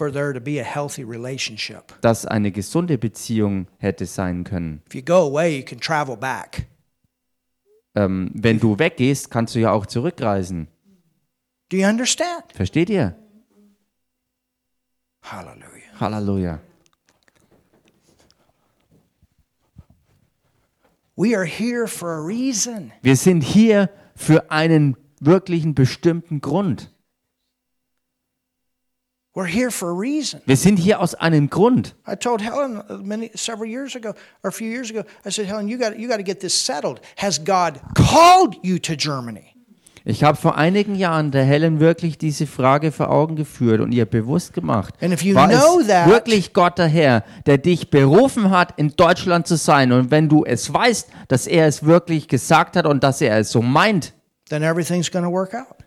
dass eine gesunde Beziehung hätte sein können. If you go away, you can travel back. Ähm, wenn du weggehst, kannst du ja auch zurückreisen. Do you understand? Versteht ihr? Hallelujah. Halleluja. We are here for a reason. Wir sind hier für einen wirklichen bestimmten Grund. We're here for a reason. Wir sind hier aus einem Grund. I told Helen uh, many several years ago, or a few years ago, I said, Helen, you got you got to get this settled. Has God called you to Germany? Ich habe vor einigen Jahren der Helen wirklich diese Frage vor Augen geführt und ihr bewusst gemacht. War es that- wirklich Gott der Herr, der dich berufen hat, in Deutschland zu sein? Und wenn du es weißt, dass er es wirklich gesagt hat und dass er es so meint,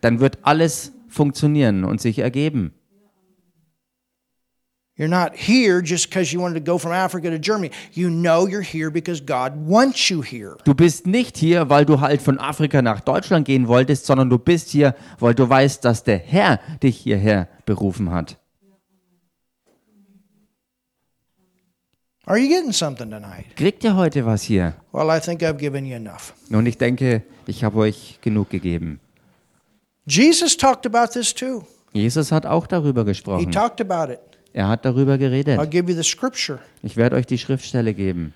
dann wird alles funktionieren und sich ergeben. You're not here just because you wanted to go from Africa to Germany. You know you're here because God wants you here. Du bist nicht hier, weil du halt von Afrika nach Deutschland gehen wolltest, sondern du bist hier, weil du weißt, dass der Herr dich hierher berufen hat. Are you getting something tonight? Kriegt ihr heute was hier? Well, I think I've given you enough. Und ich denke, ich habe euch genug gegeben. Jesus talked about this too. Jesus hat auch darüber He gesprochen. talked about it. Er hat darüber I'll geredet. give you the scripture Ich werde euch die Schriftstelle geben.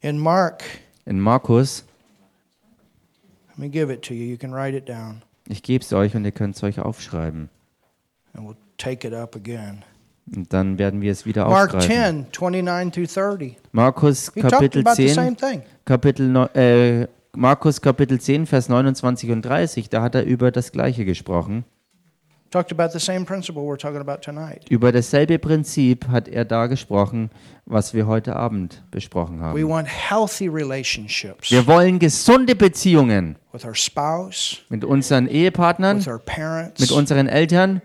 in Mark. In Markus, Let me give it to you. You can write it down, ich gebe es euch und ihr könnt es euch aufschreiben. and we'll take it up again. Und dann werden wir es wieder Mark aufgreifen. 10, 29 through 30. Markus Kapitel about the same 10, thing. Kapitel, äh, Markus Kapitel 10, Vers 29 und 30, da hat er über das Gleiche gesprochen. Über dasselbe Prinzip hat er da gesprochen, was wir heute Abend besprochen We haben. want healthy relationships Wir wollen gesunde Beziehungen with our spouse, mit unseren Ehepartnern, with our parents. mit unseren Eltern.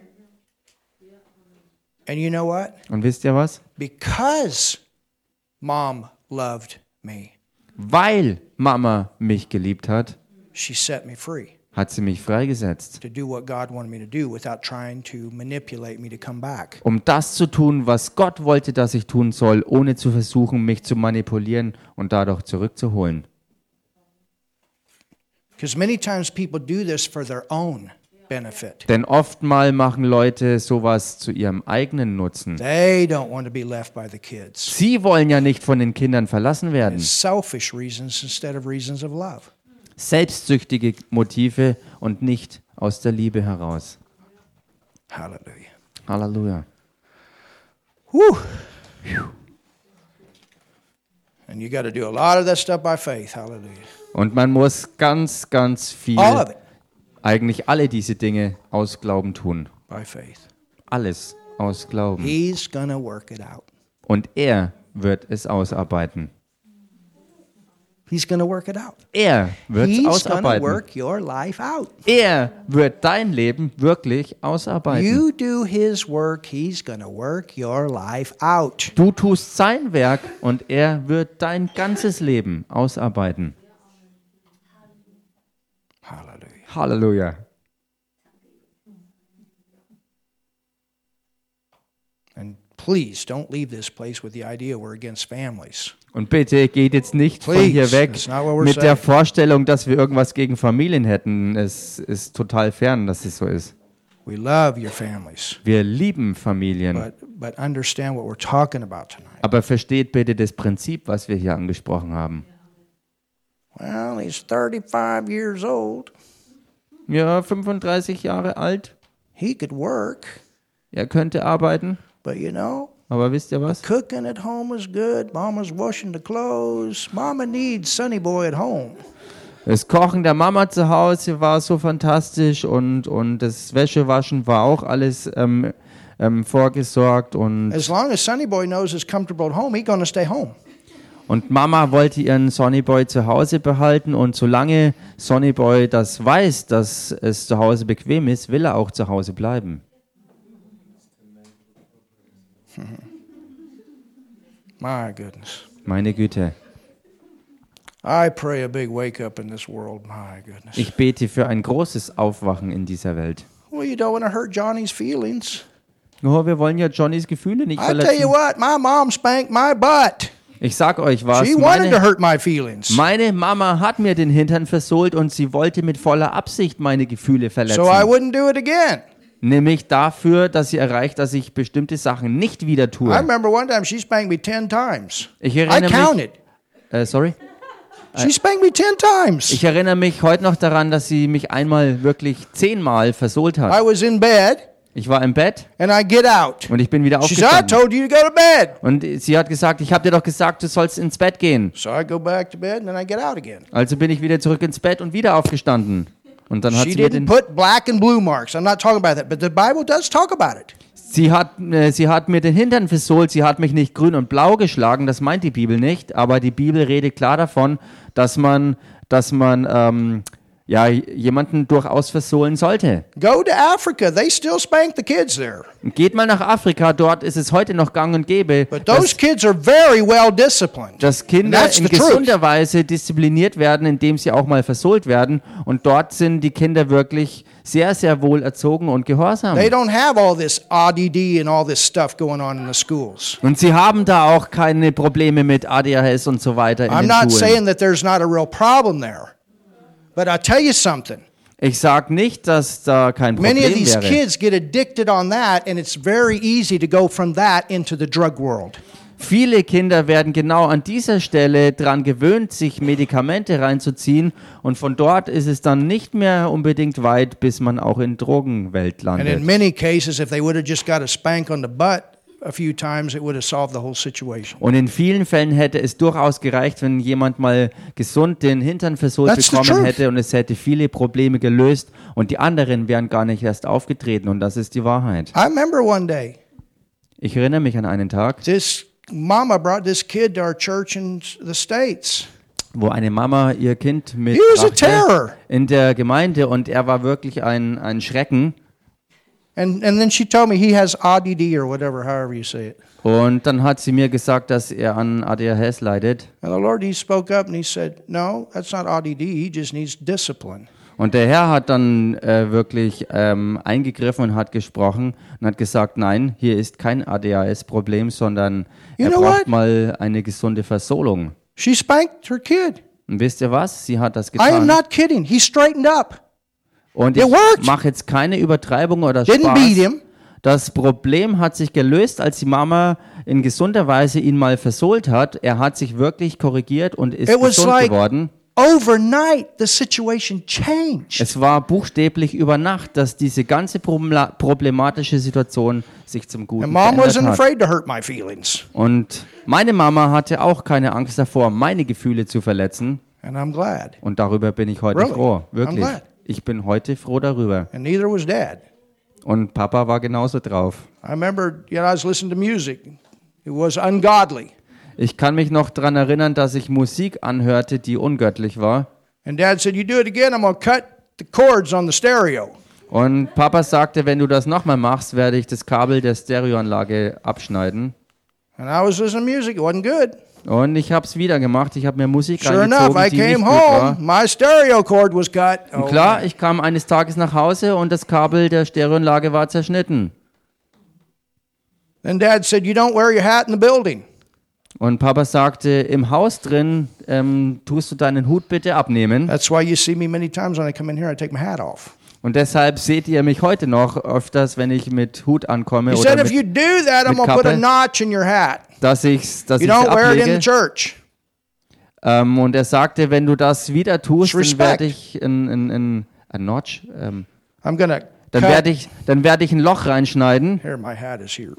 and you know what? Und wisst ihr was? Because mom loved me, Weil Mama mich geliebt hat, she set me free hat sie mich freigesetzt, um das zu tun, was Gott wollte, dass ich tun soll, ohne zu versuchen, mich zu manipulieren und dadurch zurückzuholen. Because many times people do this for their own. benefit. Denn oftmal machen Leute sowas zu ihrem eigenen Nutzen. They don't want to be left by the kids. Sie wollen ja nicht von den Kindern verlassen werden. Selfish reasons instead of reasons of love. Selbstsüchtige Motive und nicht aus der Liebe heraus. Hallelujah. Halleluja. Whew. And you got to do a lot of that stuff by faith. Hallelujah. Und man muss ganz, ganz viel, All of it eigentlich alle diese Dinge aus Glauben tun. by faith. Alles aus Glauben. He's to work it out. Und er wird es ausarbeiten. He's to work it out. Er wird es He's ausarbeiten. work your life out. Er wird dein Leben wirklich ausarbeiten. You do his work, he's to work your life out. Du tust sein Werk und er wird dein ganzes Leben ausarbeiten. Hallelujah. Halleluja. And please don't leave this place with the idea we're against families. Und bitte geht jetzt nicht von Please, hier weg mit der saying. Vorstellung, dass wir irgendwas gegen Familien hätten. Es ist total fern, dass es so ist. We love your families, Wir lieben Familien. but but understand what we're talking about tonight. Aber versteht bitte das Prinzip, was wir hier angesprochen haben. Well, he's 35 years old. Ja, 35 Jahre alt. He could work, Er könnte arbeiten. But you know, Aber wisst ihr was? cooking at home is good. Mama's washing the clothes. Mama needs Sonny Boy at home. Das Kochen der Mama zu Hause war so fantastisch und, und das Wäschewaschen war auch alles ähm, ähm, vorgesorgt und, As long as Sonny Boy knows it's comfortable at home, he's to stay home. und Mama wollte ihren Sonnyboy zu Hause behalten und solange Sonnyboy das weiß, dass es zu Hause bequem ist, will er auch zu Hause bleiben. My goodness. Meine Güte. I pray a big wake up in this world. My goodness. Ich bete für ein großes Aufwachen in dieser Welt. Well, you don't want to hurt Johnny's feelings. Oh, wir wollen ja Johnnys Gefühle nicht I tell you verletzen. what, my mom spanked my butt. Ich sag euch was, She wanted to meine, hurt my feelings. meine Mama hat mir den Hintern versohlt und sie wollte mit voller Absicht meine Gefühle verletzen. So I. Nämlich dafür, dass sie erreicht, dass ich bestimmte Sachen nicht wieder I tue. remember one time she spanked me 10 times. Ich I erinnere mich, counted. äh, sorry. She spanked me 10 times. Ich erinnere mich heute noch daran, dass sie mich einmal wirklich zehnmal versohlt I hat. was in bed Ich war im Bett and I get out. und ich bin wieder She said, I aufgestanden. told you to go to bed. Und sie hat gesagt, ich habe dir doch gesagt, du sollst ins Bett gehen. So I go back to bed and then I get out again. Also bin ich wieder zurück ins Bett und wieder aufgestanden. Und dann hat She sie mir didn't den, put black and blue marks. I'm not talking about that, but the Bible does talk about it. sie hat, äh, sie hat mir den Hintern versohlt, sie hat mich nicht grün und blau geschlagen, das meint die Bibel nicht, aber die Bibel redet klar davon, dass man, dass man ähm, ja, jemanden durchaus versohlen sollte. Go to Africa. They still spank the kids there. Geht mal nach Afrika, dort ist es heute noch gang und gäbe, But those dass, kids are very well disciplined. dass Kinder in the truth. gesunder Weise diszipliniert werden, indem sie auch mal versohlt werden. Und dort sind die Kinder wirklich sehr, sehr wohl erzogen und gehorsam. They don't have all this ADD and all this stuff going on in the schools. Und sie haben da auch keine Probleme mit ADHS und so weiter in I'm den not Schulen. saying that there's not a real problem there. But I tell you something. Ich sage nicht, dass da kein Many of Problem these wäre. kids get addicted on that, and it's very easy to go from that into the drug world. Viele Kinder werden genau an dieser Stelle dran gewöhnt, sich Medikamente reinzuziehen und von dort ist es dann nicht mehr unbedingt weit, bis man auch in Drogenwelt And in landet. many cases, if they would have just got a spank on the butt a few times, it would have solved the whole situation. Und in vielen Fällen hätte es durchaus gereicht, wenn jemand mal gesund den Hintern versohlt That's bekommen hätte und es hätte viele Probleme gelöst und die anderen wären gar nicht erst aufgetreten und das ist die Wahrheit. I remember one day, Ich erinnere mich an einen Tag, this mama brought this kid to our church in the States. wo eine Mama ihr Kind mit He was a terror. in der Gemeinde und er war wirklich ein, ein Schrecken. And, and then she told me he has ADD or whatever, however you say it. Und dann hat sie mir gesagt, dass er an ADHS leidet. And the Lord, he spoke up and he said, No, that's not ADD. He just needs discipline. Und der Herr hat dann äh, wirklich ähm, eingegriffen und hat gesprochen und hat gesagt, nein, hier ist kein ADHS-Problem, sondern You er braucht what? mal eine gesunde Versohlung. She spanked her kid. Und wisst ihr was? Sie hat das I am getan. not kidding. He straightened up. Und ich mache jetzt keine Übertreibung oder Didn't beat Spaß. him. Das Problem hat sich gelöst, als die Mama in gesunder Weise ihn mal versohlt hat. Er hat sich wirklich korrigiert und ist It gesund like geworden. overnight the situation changed. Es war buchstäblich über Nacht, dass diese ganze problematische Situation sich zum Guten And mom wasn't hat. afraid to hurt my feelings. Und meine Mama hatte auch keine Angst davor, meine Gefühle zu verletzen. And I'm glad. Und darüber bin ich heute Really? froh. I'm Wirklich. glad. Ich bin heute froh darüber. And neither was dad. Und Papa war genauso drauf. I remember, you know, I was listening to music. It was ungodly. Ich kann mich noch daran erinnern, dass ich Musik anhörte, die ungöttlich war. And dad said, You do it again, I'm going to cut the cords on the stereo. Und Papa sagte, wenn du das nochmal machst, werde ich das Kabel der Stereoanlage abschneiden. And I was listening to music. It wasn't good. Und ich habe es wieder gemacht. Ich habe mir Musik Sure enough, reingezogen, I die nicht came gut war. home. My stereo cord was cut. Und Oh, klar, ich kam eines Tages nach Hause und das Kabel der Stereoanlage war zerschnitten. Then dad said, You don't wear your hat in the building. Und Papa sagte, im Haus drin ähm, tust du deinen Hut bitte abnehmen. That's why you see me many times when I come in here, I take my hat off. Und deshalb seht ihr mich heute noch öfters, wenn ich mit Hut ankomme He oder said, If you mit, do that, I'm mit put a Kappe. notch in your hat. dass ich dass You ich don't wear it in the ablege. church. Ähm, und er sagte, wenn du das wieder tust, dann Respect. werde ich ein, ein, ein, ein Notch, ähm, I'm to dann cut. werde ich, dann werde ich ein Loch reinschneiden. Here, my hat is here.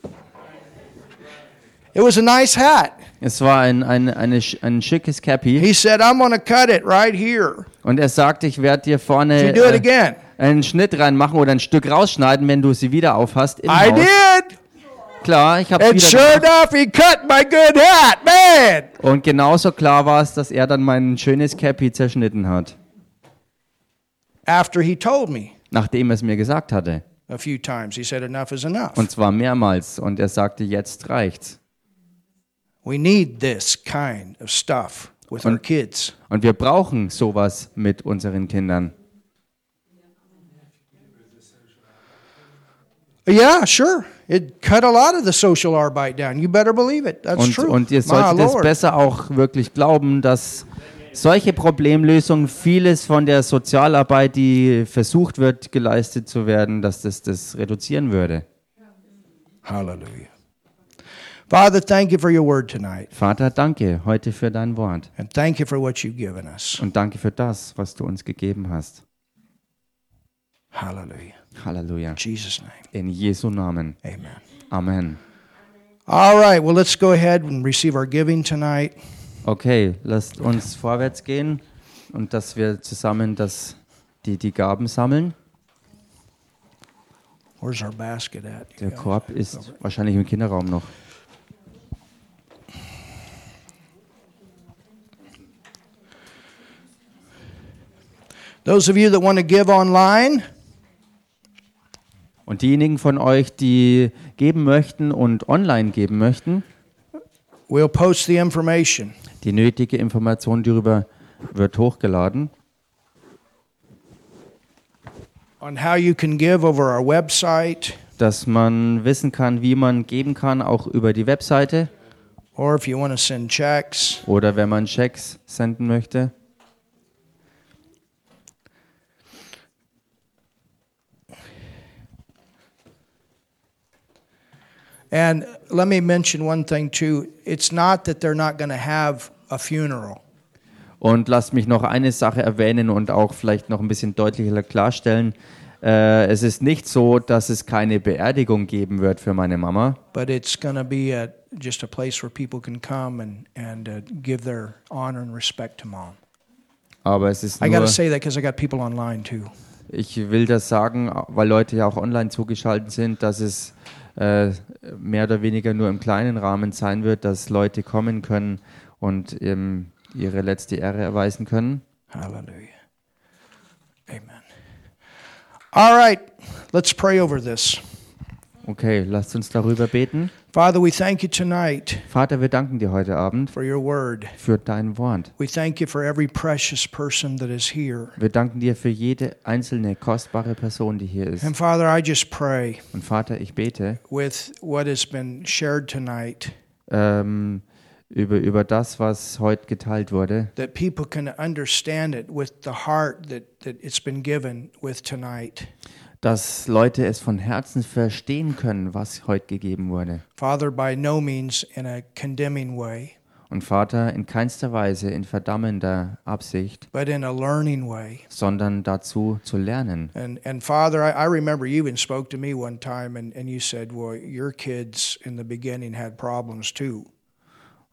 It was a nice hat. Es war ein, ein, eine, ein schickes Cappy. He said, I'm to cut it right here. Und er sagte, ich werde dir vorne do it äh, again. einen Schnitt reinmachen oder ein Stück rausschneiden, wenn du sie wieder aufhast. Im I Haus. did. Klar, ich habe And wieder sure gemacht. enough, he cut my good hat. Man. Und genauso klar war es, dass er dann mein schönes Cappy zerschnitten hat, After he told me nachdem er es mir gesagt hatte. a few times, he said, Enough is enough. Und zwar mehrmals. Und er sagte, jetzt reicht's. We need this kind of stuff with our kids. Und wir brauchen sowas mit unseren Kindern. Yeah, sure. It cut a lot of the social arbeit down. You better believe it. That's Und, true. und ihr solltet es besser auch wirklich glauben, dass solche Problemlösungen vieles von der Sozialarbeit, die versucht wird, geleistet zu werden, dass das das reduzieren würde. Hallelujah. Father, thank you for your word tonight. Vater, danke heute für dein Wort And thank you for what you've given us. und danke für das, was du uns gegeben hast. Hallelujah. Halleluja. In Jesus' name. In Jesu Namen. Amen. Amen. All right. Well, let's go ahead and receive our giving tonight. Okay, lasst uns vorwärts gehen und dass wir zusammen das, die, die Gaben sammeln. Where's our basket at? Der? Korb ist wahrscheinlich im Kinderraum noch. Those of you that want to give online, Und diejenigen von euch, die geben möchten und online geben möchten, we'll post the information. die nötige Information darüber wird hochgeladen. on how you can give over our website, dass man wissen kann, wie man geben kann, auch über die Webseite or if you want to send checks. oder wenn man Checks senden möchte. And let me mention one thing too. It's not that they're not going to have a funeral. Und lasst mich noch eine Sache erwähnen und auch vielleicht noch ein bisschen deutlicher klarstellen. Äh, es ist nicht so, dass es keine Beerdigung geben wird für meine Mama, but it's going to be a, just a place where people can come and, and uh, give their honor and respect to mom. aber es ist I got nur, to say that because I got people online too. ich will das sagen, weil Leute ja auch online zugeschaltet sind, dass es äh, mehr oder weniger nur im kleinen Rahmen sein wird, dass Leute kommen können und ähm, ihre letzte Ehre erweisen können. Hallelujah. Amen. All right, let's pray over this. Okay, lasst uns darüber beten. Father, we thank you tonight Vater, wir danken dir heute Abend for your word. für dein Wort. We thank you for every precious person that is here. Wir danken dir für jede einzelne kostbare Person, die hier ist. And Father, I just pray Und Vater, ich bete with what has been shared tonight ähm, über, über das, was heute geteilt wurde, that people can understand it with the heart that, that it's been given with tonight. Dass Leute es von Herzen verstehen können, was heute gegeben wurde. Father, by no means in a condemning way, Und Vater, in keinster Weise in verdammender Absicht, but in a learning way. sondern dazu zu lernen. And and Father, I, I remember you even spoke to me one time and, and you said, Well, your kids in the beginning had problems too.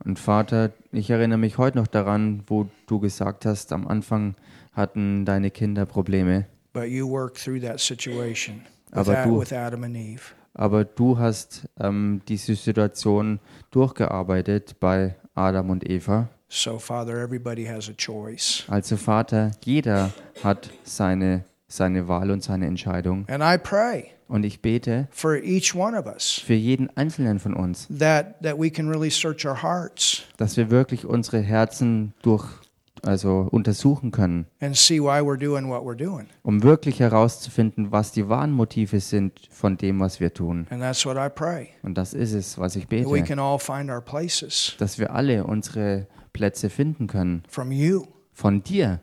Und Vater, ich erinnere mich heute noch daran, wo du gesagt hast, am Anfang hatten deine Kinder Probleme, But you worked through that situation with, Aber du- with Adam and Eve. aber du hast ähm, diese Situation durchgearbeitet bei Adam und Eva. So, Father, everybody has a choice. Also Vater, jeder hat seine, seine Wahl und seine Entscheidung. And I pray Und ich bete for each one of us für jeden Einzelnen von uns, that, that we can really search our hearts dass wir wirklich unsere Herzen durch, also untersuchen können, and see why we're doing what we're doing. um wirklich herauszufinden, was die wahren Motive sind von dem, was wir tun. And that's what I pray. Und das ist es, was ich bete, can all find our places dass wir alle unsere Plätze finden können from you. von dir.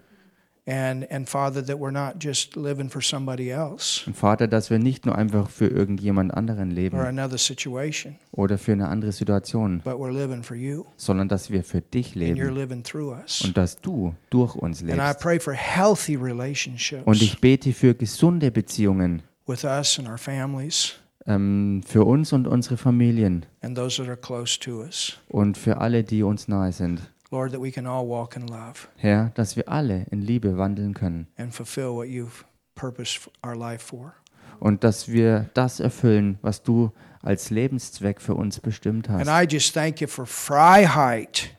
And, and Father, that we're not just living for somebody else Und Vater, dass wir nicht nur einfach für irgendjemand anderen or leben another situation, oder für eine andere Situation, but we're living for you. sondern dass wir für dich And you're leben living through us. und dass du durch uns And I lebst. pray for healthy Und relationships ich bete für gesunde Beziehungen with us and our families ähm, für uns und unsere Familien and those that are close to us. und für alle, die uns nahe sind. Lord, that we can all walk in love Herr, dass wir alle in Liebe wandeln können and fulfill what you've purposed our life for. und dass wir das erfüllen, was du als Lebenszweck für uns bestimmt And hast. I just thank you for Freiheit.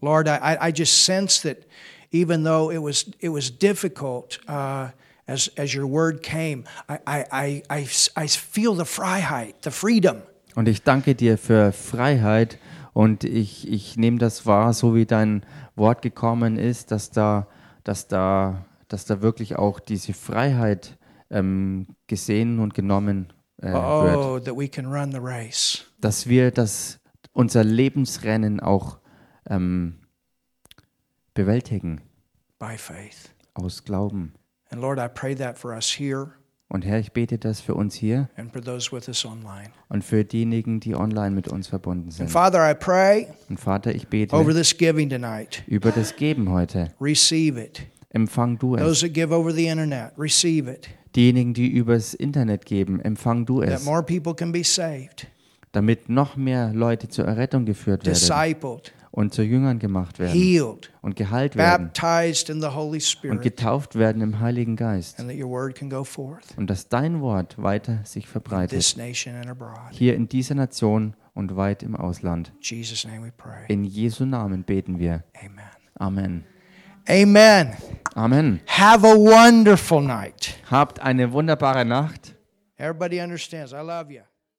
Lord, I, I- I just sense that even though it was, it was difficult uh, as, as your word came, I, I, I, I, I feel the Freiheit, the freedom. Und ich danke dir für Freiheit und ich, ich nehme das wahr, so wie dein Wort gekommen ist, dass da, dass da, dass da wirklich auch diese Freiheit ähm, gesehen und genommen äh, wird. Oh, that we can run the race Dass wir das, unser Lebensrennen auch ähm, bewältigen by faith. aus Glauben. And Lord, I pray that for us here Und Herr, ich bete das für uns hier und für diejenigen, die online mit uns verbunden sind. Father, I pray Und Vater, ich bete über das Geben heute. Empfang du es. Diejenigen, die übers Internet geben, empfang du es, more people can be saved, damit noch mehr Leute zur Errettung geführt werden und zu Jüngern gemacht werden healed, und geheilt werden baptized in the Holy und Spirit, getauft werden im Heiligen Geist and that your word can go forth und dass dein Wort weiter sich in verbreitet, this nation and abroad. hier in dieser Nation und weit im Ausland. In Jesus' name we pray. In Jesu Namen beten wir. Amen. Amen. Amen. Amen. Have a wonderful night. Habt eine wunderbare Nacht. Everybody understands. I love you.